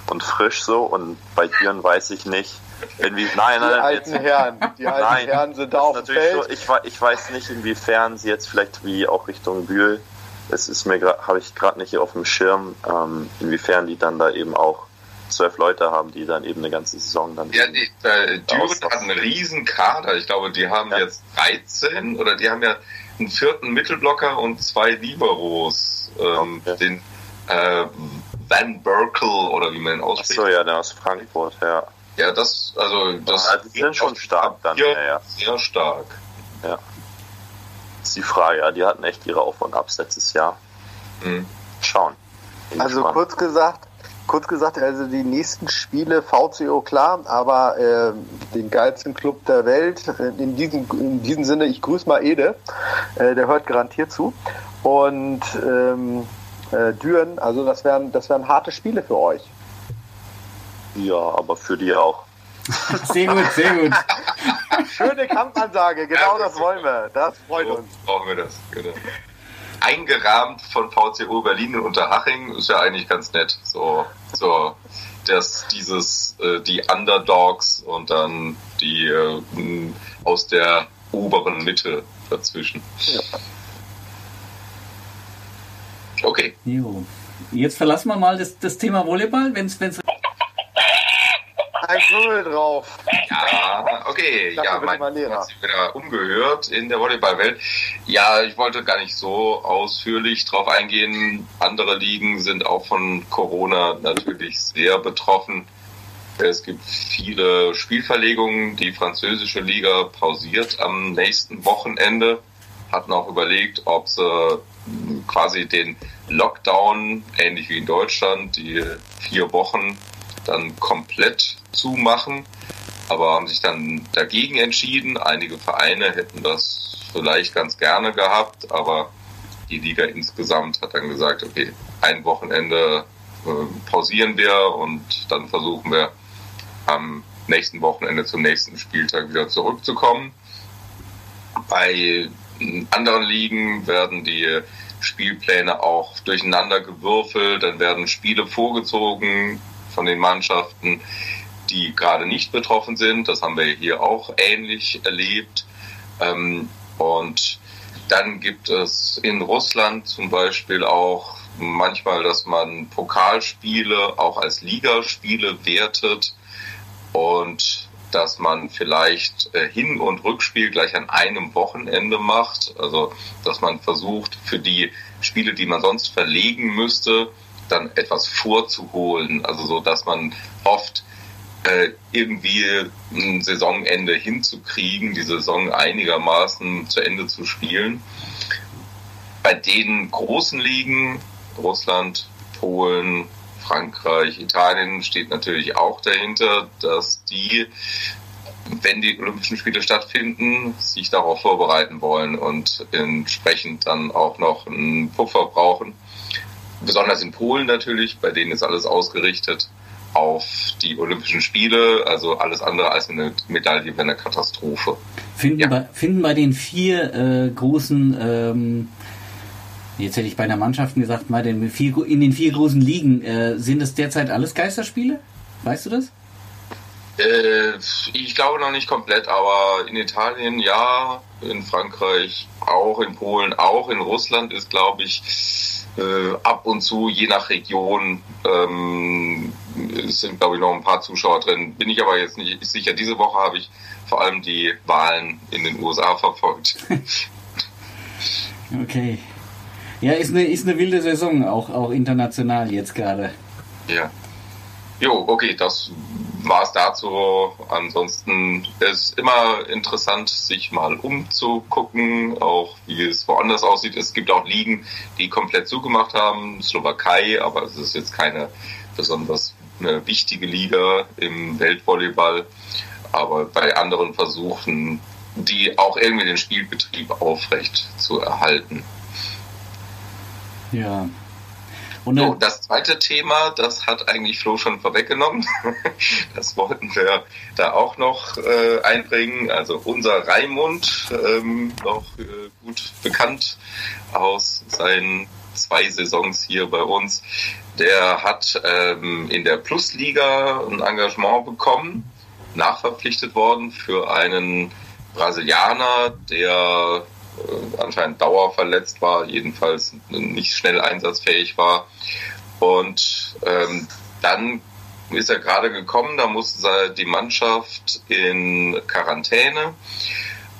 und frisch so und bei Düren weiß ich nicht, Inwie nein, nein, Die nein, alten jetzt, Herren, die alten nein, Herren sind da auf dem Feld. so, ich, ich weiß nicht, inwiefern sie jetzt vielleicht wie auch Richtung Bühl, es ist mir habe ich gerade nicht hier auf dem Schirm, ähm, inwiefern die dann da eben auch zwölf Leute haben, die dann eben eine ganze Saison dann Ja, die, äh, Düren hat einen riesen Kader. Ich glaube, die haben Ja. jetzt 13 oder die haben ja einen vierten Mittelblocker und zwei Liberos. Ähm, Okay. Den äh, Van Berkel oder wie man ihn ausspricht. so, ja, der aus Frankfurt, ja. Ja, das, also, das Also die sind schon stark dann, ja, ja. Sehr stark. ist die Frage, ja, die hatten echt ihre Auf- und Abs letztes Jahr. Mhm. Schauen. Also gespannt. kurz gesagt, kurz gesagt, also die nächsten Spiele VCO klar, aber äh, den geilsten Club der Welt. äh, In diesem, in diesem Sinne, ich grüße mal Ede, äh, der hört garantiert zu. Und ähm, äh, Düren, also das wären, das wären harte Spiele für euch. Ja, aber für die auch. Sehr gut, sehr gut. Schöne Kampfansage, genau Ja, das wollen wir. Das freut So uns. brauchen wir das. Genau. Eingerahmt von VCO Berlin und Unterhaching ist ja eigentlich ganz nett. So, so dass dieses äh, die Underdogs und dann die äh, aus der oberen Mitte dazwischen. Okay. Jo. Jetzt verlassen wir mal das, das Thema Volleyball, wenn es Ein Knubbel drauf. Ja, okay. dachte, ja, mein hat sich wieder umgehört in der Volleyballwelt. Ja, ich wollte gar nicht so ausführlich drauf eingehen. Andere Ligen sind auch von Corona natürlich sehr betroffen. Es gibt viele Spielverlegungen. Die französische Liga pausiert am nächsten Wochenende. Hatten auch überlegt, ob sie quasi den Lockdown, ähnlich wie in Deutschland, die vier Wochen dann komplett zumachen, aber haben sich dann dagegen entschieden. Einige Vereine hätten das vielleicht ganz gerne gehabt, aber die Liga insgesamt hat dann gesagt, okay, ein Wochenende äh, pausieren wir und dann versuchen wir am nächsten Wochenende zum nächsten Spieltag wieder zurückzukommen. Bei anderen Ligen werden die Spielpläne auch durcheinander gewürfelt, dann werden Spiele vorgezogen von den Mannschaften, die gerade nicht betroffen sind. Das haben wir hier auch ähnlich erlebt. Ähm, und dann gibt es in Russland zum Beispiel auch manchmal, dass man Pokalspiele auch als Ligaspiele wertet und dass man vielleicht äh, Hin- und Rückspiel gleich an einem Wochenende macht. Also, dass man versucht, für die Spiele, die man sonst verlegen müsste, dann etwas vorzuholen. Also so, dass man hofft, äh, irgendwie ein Saisonende hinzukriegen, die Saison einigermaßen zu Ende zu spielen. Bei den großen Ligen, Russland, Polen, Frankreich, Italien steht natürlich auch dahinter, dass die, wenn die Olympischen Spiele stattfinden, sich darauf vorbereiten wollen und entsprechend dann auch noch einen Puffer brauchen. Besonders in Polen natürlich, bei denen ist alles ausgerichtet auf die Olympischen Spiele, also alles andere als eine Medaille wäre eine Katastrophe. Finden, Ja. bei, finden bei den vier äh, großen, ähm, jetzt hätte ich bei der Mannschaften gesagt, bei den vier, in den vier großen Ligen, äh, sind es derzeit alles Geisterspiele? Weißt du das? Äh, ich glaube noch nicht komplett, aber in Italien ja, in Frankreich auch, in Polen auch, in Russland ist, glaube ich, äh, ab und zu, je nach Region, ähm, sind, glaube ich, noch ein paar Zuschauer drin. Bin ich aber jetzt nicht sicher. Diese Woche habe ich vor allem die Wahlen in den USA verfolgt. Okay. Ja, ist eine, ist eine wilde Saison, auch, auch international jetzt gerade. Ja. Jo, okay, das war's dazu. Ansonsten ist immer interessant, sich mal umzugucken, auch wie es woanders aussieht. Es gibt auch Ligen, die komplett zugemacht haben, Slowakei, aber es ist jetzt keine besonders eine wichtige Liga im Weltvolleyball. Aber bei anderen versuchen, die auch irgendwie den Spielbetrieb aufrecht zu erhalten. Ja. Und So, das zweite Thema, das hat eigentlich Flo schon vorweggenommen. Das wollten wir da auch noch äh, einbringen. Also unser Raimund, ähm, noch äh, gut bekannt aus seinen zwei Saisons hier bei uns, der hat ähm, in der Plusliga ein Engagement bekommen nachverpflichtet worden für einen Brasilianer, der anscheinend dauerverletzt war, jedenfalls nicht schnell einsatzfähig war. Und ähm, dann ist er gerade gekommen, da musste die Mannschaft in Quarantäne.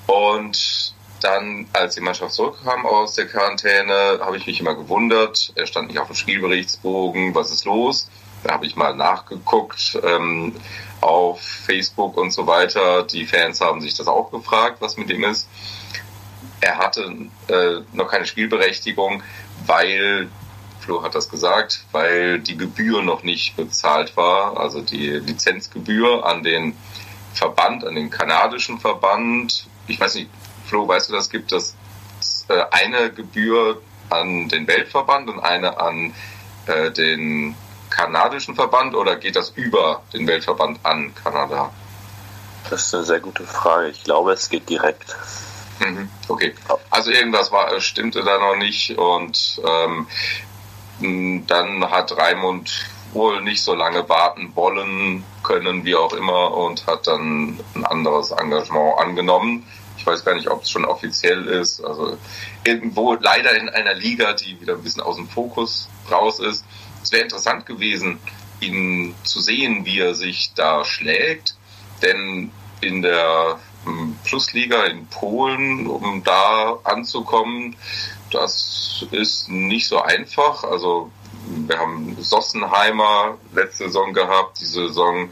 Und dann, als die Mannschaft zurückkam aus der Quarantäne, habe ich mich immer gewundert. Er stand nicht auf dem Spielberichtsbogen. Was ist los? Da habe ich mal nachgeguckt ähm, auf Facebook und so weiter. Die Fans haben sich das auch gefragt, was mit ihm ist. Er hatte äh, noch keine Spielberechtigung, weil Flo hat das gesagt, weil die Gebühr noch nicht bezahlt war, also die Lizenzgebühr an den Verband, an den kanadischen Verband. Ich weiß nicht, Flo, weißt du, das gibt es äh, eine Gebühr an den Weltverband und eine an äh, den kanadischen Verband oder geht das über den Weltverband an Kanada? Das ist eine sehr gute Frage. Ich glaube, es geht direkt. Mhm, okay. Also irgendwas war, stimmte da noch nicht und ähm, dann hat Raimund wohl nicht so lange warten wollen können, wie auch immer, und hat dann ein anderes Engagement angenommen. Ich weiß gar nicht, ob es schon offiziell ist. Also irgendwo leider in einer Liga, die wieder ein bisschen aus dem Fokus raus ist. Es wäre interessant gewesen, ihn zu sehen, wie er sich da schlägt. Denn in der Plusliga in Polen, um da anzukommen, das ist nicht so einfach. Also wir haben Sossenheimer letzte Saison gehabt, diese Saison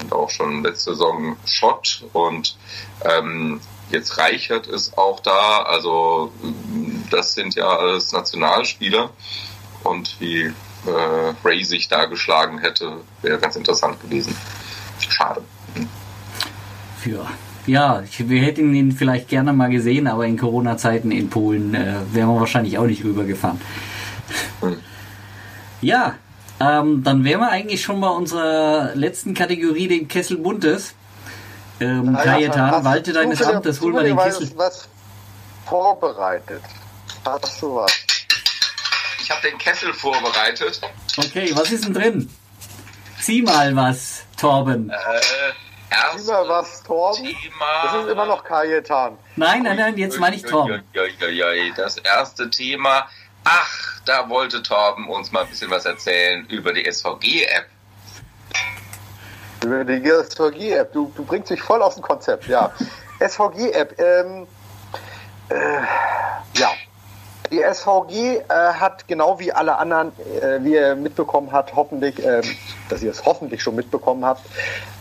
und auch schon letzte Saison Schott und ähm, jetzt Reichert ist auch da. Also das sind ja alles Nationalspieler und wie äh, Ray sich da geschlagen hätte, wäre ganz interessant gewesen. Schade. Für ja, ich, wir hätten ihn vielleicht gerne mal gesehen, aber in Corona-Zeiten in Polen äh, wären wir wahrscheinlich auch nicht rübergefahren. Hm. Ja, ähm, dann wären wir eigentlich schon bei unserer letzten Kategorie, dem Kessel Buntes. Ähm, naja, Kajetan, walte deines Amtes, hol mal den Kessel. was vorbereitet. Hast du was? Ich habe den Kessel vorbereitet. Okay, was ist denn drin? Zieh mal was, Torben. Äh, erste Immer was, Torben? Thema. Das ist immer noch Kajetan. Nein, nein, nein, jetzt meine ich Torben. Das erste Thema. Ach, da wollte Torben uns mal ein bisschen was erzählen über die SVG-App. Über die SVG-App. Du, du bringst dich voll aus dem Konzept, ja. SVG-App. Ähm, äh, ja, die SVG äh, hat genau wie alle anderen, äh, wie ihr mitbekommen habt, hoffentlich, äh, dass ihr es hoffentlich schon mitbekommen habt,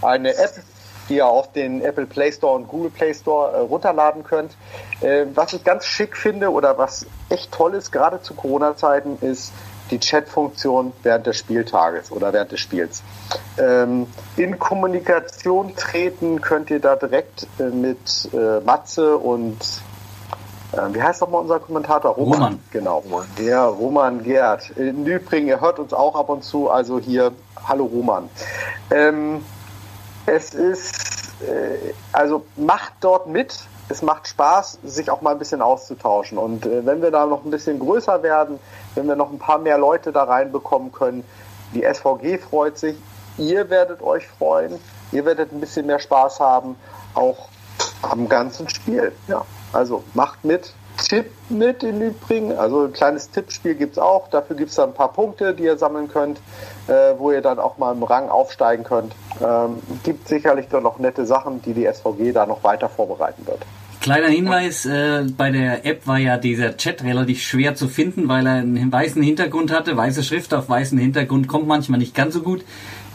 eine App die ihr auf den Apple Play Store und Google Play Store äh, runterladen könnt. Äh, was ich ganz schick finde oder was echt toll ist, gerade zu Corona-Zeiten, ist die Chat-Funktion während des Spieltages oder während des Spiels. Ähm, in Kommunikation treten könnt ihr da direkt äh, mit äh, Matze und äh, wie heißt nochmal unser Kommentator? Roman. Roman. Genau. Der Roman Gerd. Im Übrigen, er hört uns auch ab und zu, also hier, hallo Roman. Ähm, es ist, äh, also macht dort mit. Es macht Spaß, sich auch mal ein bisschen auszutauschen. Und äh, wenn wir da noch ein bisschen größer werden, wenn wir noch ein paar mehr Leute da reinbekommen können, die SVG freut sich, ihr werdet euch freuen, ihr werdet ein bisschen mehr Spaß haben, auch am ganzen Spiel. Ja, also macht mit, Tipp mit im Übrigen. Also ein kleines Tippspiel gibt es auch. Dafür gibt es dann ein paar Punkte, die ihr sammeln könnt, äh, wo ihr dann auch mal im Rang aufsteigen könnt. Ähm, gibt sicherlich dann noch nette Sachen, die die SVG da noch weiter vorbereiten wird. Kleiner Hinweis, äh, bei der App war ja dieser Chat relativ schwer zu finden, weil er einen weißen Hintergrund hatte. Weiße Schrift auf weißen Hintergrund kommt manchmal nicht ganz so gut.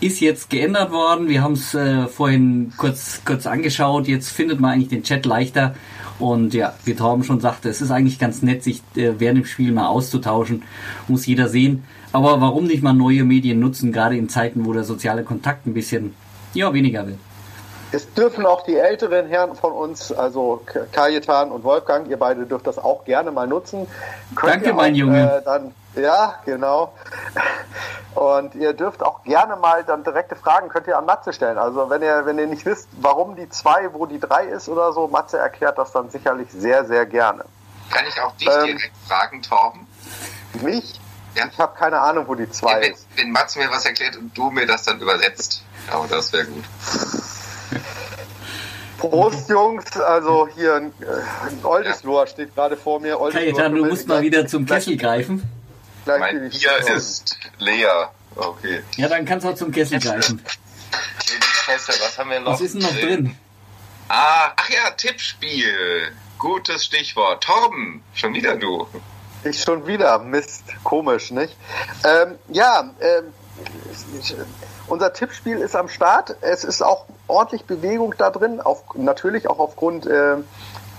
Ist jetzt geändert worden. Wir haben es äh, vorhin kurz, kurz angeschaut. Jetzt findet man eigentlich den Chat leichter. Und ja, wie Torben schon sagte, es ist eigentlich ganz nett, sich äh, während dem Spiel mal auszutauschen. Muss jeder sehen. Aber warum nicht mal neue Medien nutzen, gerade in Zeiten, wo der soziale Kontakt ein bisschen ja, weniger wird? Es dürfen auch die älteren Herren von uns, also Kajetan und Wolfgang, ihr beide dürft das auch gerne mal nutzen. Könnt Danke, mein auch, Junge. Äh, dann, ja, genau. Und ihr dürft auch gerne mal dann direkte Fragen könnt ihr an Matze stellen. Also wenn ihr, wenn ihr nicht wisst, warum die zwei, wo die drei ist oder so, Matze erklärt das dann sicherlich sehr, sehr gerne. Kann ich auch dich ähm, direkt fragen, Torben? Mich? Ja. Ich habe keine Ahnung, wo die zwei ja, wenn, ist. Wenn Matze mir was erklärt und du mir das dann übersetzt, aber das wäre gut. Prost, Jungs. Also hier ein, äh, ein Oldesloher steht gerade vor mir. Oldesloher Kajetan, du musst mal wieder zum Kessel greifen. Gleich Mein Bier ist leer. Okay. Ja, dann kannst du auch zum Kessel greifen. Kessel, was haben wir noch? Was ist denn noch drin? Ah, ach ja, Tippspiel. Gutes Stichwort. Torben, schon wieder du. Ich schon wieder. Mist. Komisch, nicht? Ähm, ja, ähm, unser Tippspiel ist am Start. Es ist auch ordentlich Bewegung da drin. Auf, natürlich auch aufgrund äh,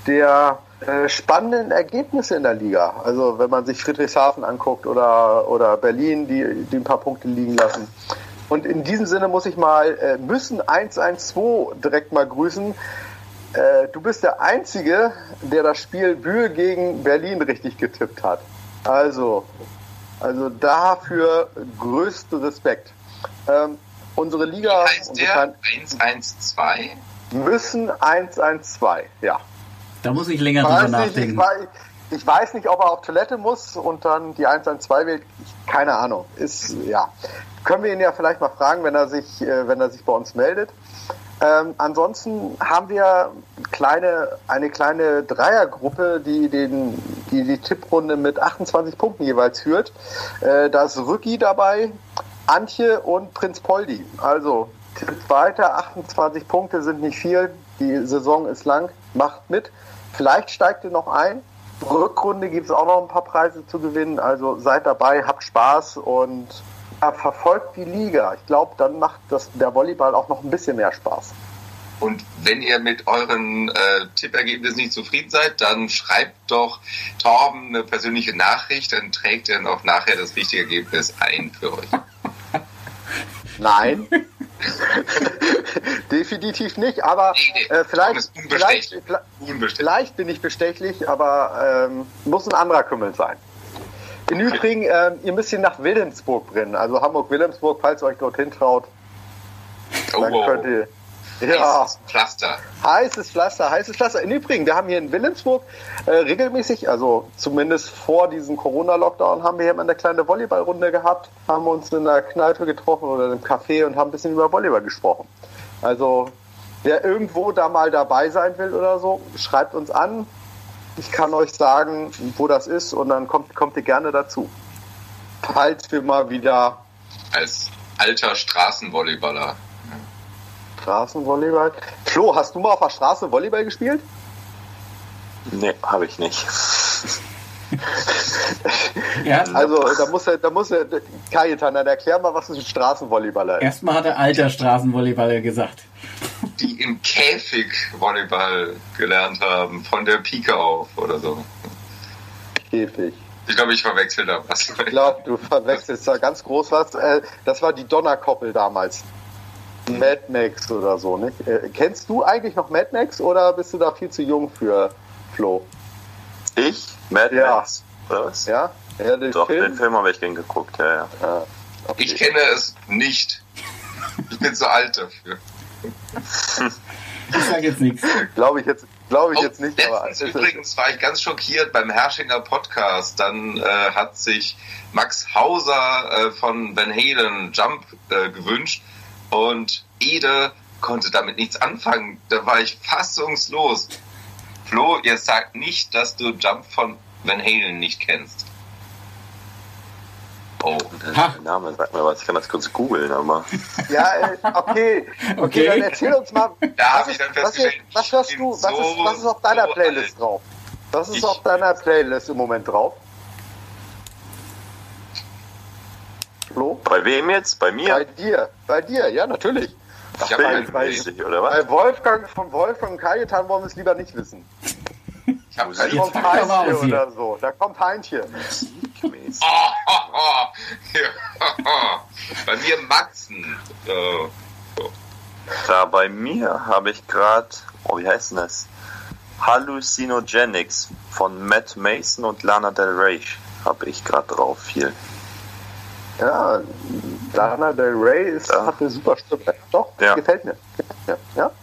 der äh, spannenden Ergebnisse in der Liga. Also wenn man sich Friedrichshafen anguckt oder, oder Berlin, die, die ein paar Punkte liegen lassen. Und in diesem Sinne muss ich mal äh, müssen 112 direkt mal grüßen. Äh, du bist der Einzige, der das Spiel Bühl gegen Berlin richtig getippt hat. Also, also dafür größten Respekt. Ähm, unsere Liga Heißt unsere der kleinen- 112? müssen 112, ja. Da muss ich länger drüber weiß, nicht, ich, nachdenken. weiß, ich weiß nicht, ob er auf Toilette muss und dann die 112 wählt. Keine Ahnung. Ist, ja. Können wir ihn ja vielleicht mal fragen, wenn er sich, äh, wenn er sich bei uns meldet. Ähm, ansonsten haben wir kleine, eine kleine Dreiergruppe, die, den, die die Tipprunde mit 28 Punkten jeweils führt. Äh, da ist Rücki dabei, Antje und Prinz Poldi. Also tippt weiter, 28 Punkte sind nicht viel. Die Saison ist lang, macht mit. Vielleicht steigt ihr noch ein. Rückrunde gibt es auch noch ein paar Preise zu gewinnen. Also seid dabei, habt Spaß und ja, verfolgt die Liga. Ich glaube, dann macht das, der Volleyball auch noch ein bisschen mehr Spaß. Und wenn ihr mit euren äh, Tippergebnissen nicht zufrieden seid, dann schreibt doch Torben eine persönliche Nachricht, dann trägt er noch nachher das richtige Ergebnis ein für euch. Nein. Definitiv nicht, aber äh, vielleicht, vielleicht, vielleicht, bin ich bestechlich, aber ähm, muss ein anderer Kümmel sein. Im Übrigen, ähm, ihr müsst hier nach Wilhelmsburg brennen, also Hamburg-Wilhelmsburg, falls ihr euch dorthin traut, Oh, dann wow. könnt ihr. Ja, Heißes Pflaster. heißes Pflaster, heißes Pflaster. Im Übrigen, wir haben hier in Wilhelmsburg äh, regelmäßig, also zumindest vor diesem Corona-Lockdown, haben wir hier mal eine kleine Volleyballrunde gehabt, haben uns in einer Kneipe getroffen oder in einem Café und haben ein bisschen über Volleyball gesprochen. Also, wer irgendwo da mal dabei sein will oder so, schreibt uns an. Ich kann euch sagen, wo das ist und dann kommt, kommt ihr gerne dazu. Falls wir mal wieder Als alter Straßenvolleyballer. Straßenvolleyball. Flo, hast du mal auf der Straße Volleyball gespielt? Nee, habe ich nicht. Ja, Also da muss er, da muss er, Kajetan, dann erklär mal, was ist ein Straßenvolleyballer ist. erstmal hat er alter Straßenvolleyballer gesagt. Die im Käfig Volleyball gelernt haben, von der Pike auf oder so. Käfig. Ich glaube, ich verwechsel da was. Ich glaube, du verwechselst da ganz groß was. Äh, das war die Donnerkoppel damals. Mad Max oder so, nicht? Äh, kennst du eigentlich noch Mad Max oder bist du da viel zu jung für Flo? Ich? Mad Ja. Max? Oder was? Ja? Ja, den Doch, den Film? Film habe ich gern geguckt, ja, ja. Ah, okay. Ich kenne es nicht. Ich bin zu alt dafür. Ich sage jetzt nichts. Glaube ich jetzt, glaube ich Oh, jetzt nicht, aber letztens übrigens war ich ganz schockiert beim Herrschinger Podcast. Dann äh, hat sich Max Hauser äh, von Van Halen Jump äh, gewünscht und Ede konnte damit nichts anfangen. Da war ich fassungslos. Flo, ihr sagt nicht, dass du Jump von Van Halen nicht kennst. Oh. Der Name sagt mir was, ich kann das kurz googeln, aber. Ja, äh, okay. okay. Okay. dann erzähl uns mal, Da hab was, ich ist, dann was, ist, was hörst du, was, so, ist, was ist auf deiner so Playlist alt. drauf? Was ist Ich- auf deiner Playlist im Moment drauf? Flo? Bei wem jetzt? Bei Bei mir? dir, bei dir, ja, natürlich. Ich hab bei- einen- bei- oder was? Bei Wolfgang, von Wolfgang und Kajetan wollen wir es lieber nicht wissen. ich hab Da kommt Heintje hier. oder so. Da kommt Heintje. Musikmäßig. Oh, oh, oh. Bei mir Maxen. Äh, Da bei mir habe ich gerade, oh, wie heißt denn das? Hallucinogenics von Matt Mason und Lana Del Rey habe ich gerade drauf viel. Ja, Lana Del Rey ist, Ja. hat eine super Stimme. Doch, Ja. gefällt mir. Ja, ja.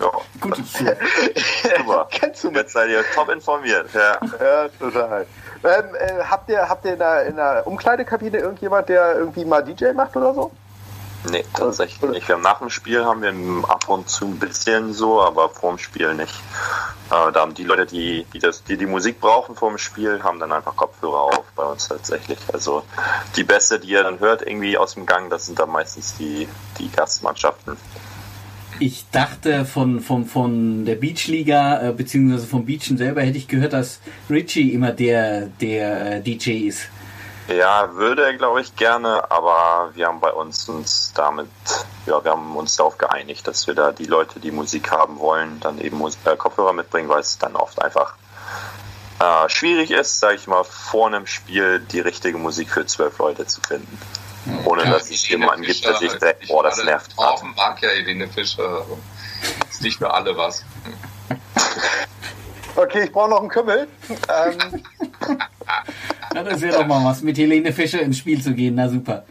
Ja, Gut, super. Kennst du mit? Jetzt seid ihr top informiert. Ja. Ja, total. Ähm, äh, habt ihr, habt ihr in der, in der Umkleidekabine irgendjemand, der irgendwie mal DJ macht oder so? Nee, tatsächlich nicht. Wir nach dem Spiel haben wir ab und zu ein bisschen so, aber vorm Spiel nicht. Äh, da haben die Leute, die die, das, die die Musik brauchen vorm Spiel, haben dann einfach Kopfhörer auf bei uns tatsächlich. Also die Beste, die ihr dann hört irgendwie aus dem Gang, das sind dann meistens die, die Gastmannschaften. Ich dachte von, von, von der Beachliga, äh, beziehungsweise vom Beachen selber, hätte ich gehört, dass Richie immer der, der äh, DJ ist. Ja, würde er, glaube ich, gerne, aber wir haben bei uns uns damit, ja, wir haben uns darauf geeinigt, dass wir da die Leute, die Musik haben wollen, dann eben äh, Kopfhörer mitbringen, weil es dann oft einfach äh, schwierig ist, sage ich mal, vor einem Spiel die richtige Musik für zwölf Leute zu finden. Ohne Ja, dass es jemanden gibt, der sich denkt, boah, das nervt. Torben mag ja Helene Fischer. Ist nicht für alle was. Okay, ich brauche noch einen Kümmel. Ähm, Ja, das wäre doch mal was, mit Helene Fischer ins Spiel zu gehen. Na super.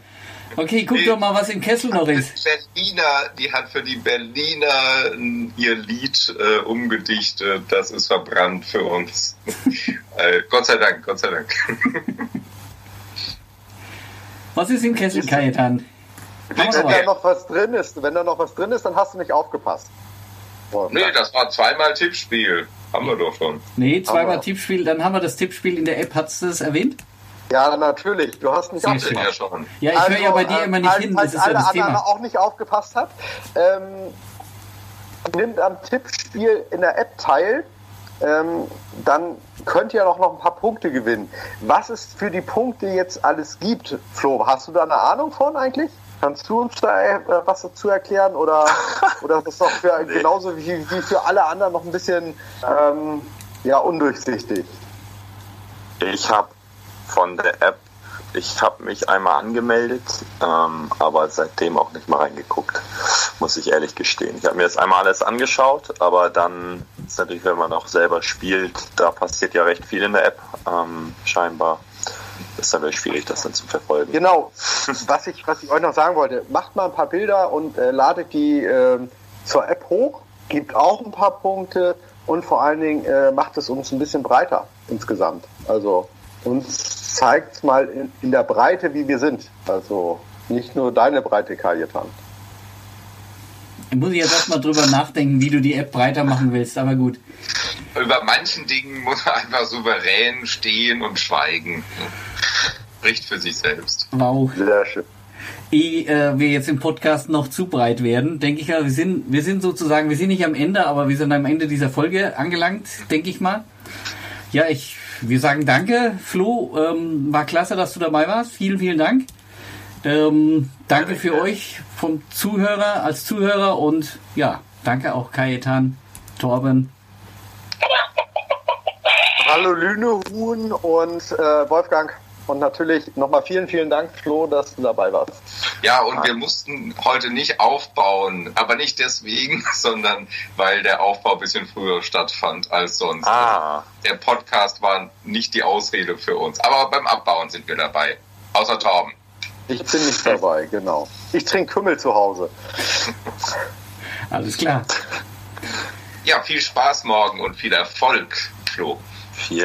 Okay, guck Nee. doch mal, was im Kessel noch ist. Berliner, die hat für die Berliner ihr Lied äh, umgedichtet. Das ist verbrannt für uns. äh, Gott sei Dank, Gott sei Dank. Was ist im Kessel, Kajetan? Wenn da noch was drin ist, wenn da noch was drin ist, dann hast du nicht aufgepasst. Boah, nee, das war zweimal Tippspiel. Haben wir doch schon. Nee, zweimal Tippspiel. Dann haben wir das Tippspiel in der App. Hast du das erwähnt? Ja, natürlich. Du hast nicht Sehr aufgepasst. Ja, schon. Ja, ich höre ja bei dir immer nicht falls, hin. Das Falls ist ja alle das anderen Thema. auch nicht aufgepasst hat, ähm, nimmt am Tippspiel in der App teil, ähm, dann könnt ihr auch noch ein paar Punkte gewinnen. Was es für die Punkte jetzt alles gibt, Flo, hast du da eine Ahnung von eigentlich? Kannst du uns da äh, was dazu erklären oder, oder ist das doch für, genauso wie, wie für alle anderen noch ein bisschen ähm, ja, undurchsichtig? Ich habe von der App, ich habe mich einmal angemeldet, ähm, aber seitdem auch nicht mal reingeguckt, muss ich ehrlich gestehen. Ich habe mir das einmal alles angeschaut, aber dann ist natürlich, wenn man auch selber spielt, da passiert ja recht viel in der App, ähm, scheinbar. Ist dann wirklich schwierig, das dann zu verfolgen. Genau, was ich, was ich euch noch sagen wollte, macht mal ein paar Bilder und äh, ladet die ähm, zur App hoch, gibt auch ein paar Punkte und vor allen Dingen äh, macht es uns ein bisschen breiter insgesamt. Also uns zeigt mal in, in der Breite, wie wir sind. Also nicht nur deine Breite, Kajetan. Muss ich jetzt erstmal drüber nachdenken, wie du die App breiter machen willst, aber gut. Über manchen Dingen muss man einfach souverän stehen und schweigen. Spricht für sich selbst. Wow. Sehr schön. Ehe äh, wir jetzt im Podcast noch zu breit werden, denke ich mal, wir sind, wir sind sozusagen, wir sind nicht am Ende, aber wir sind am Ende dieser Folge angelangt, denke ich mal. Ja, ich, wir sagen danke, Flo. Ähm, war klasse, dass du dabei warst. Vielen, vielen Dank. Ähm, danke für euch vom Zuhörer als Zuhörer und ja, danke auch Kajetan, Torben. Hallo Lünehuhn und äh, Wolfgang. Und natürlich nochmal vielen, vielen Dank, Flo, dass du dabei warst. Ja, und wir mussten heute nicht aufbauen, aber nicht deswegen, sondern weil der Aufbau ein bisschen früher stattfand als sonst. Ah, Der Podcast war nicht die Ausrede für uns, aber beim Abbauen sind wir dabei. Außer Torben. Ich bin nicht dabei, genau. Ich trinke Kümmel zu Hause. Alles klar. Ja, viel Spaß morgen und viel Erfolg, Flo. vielen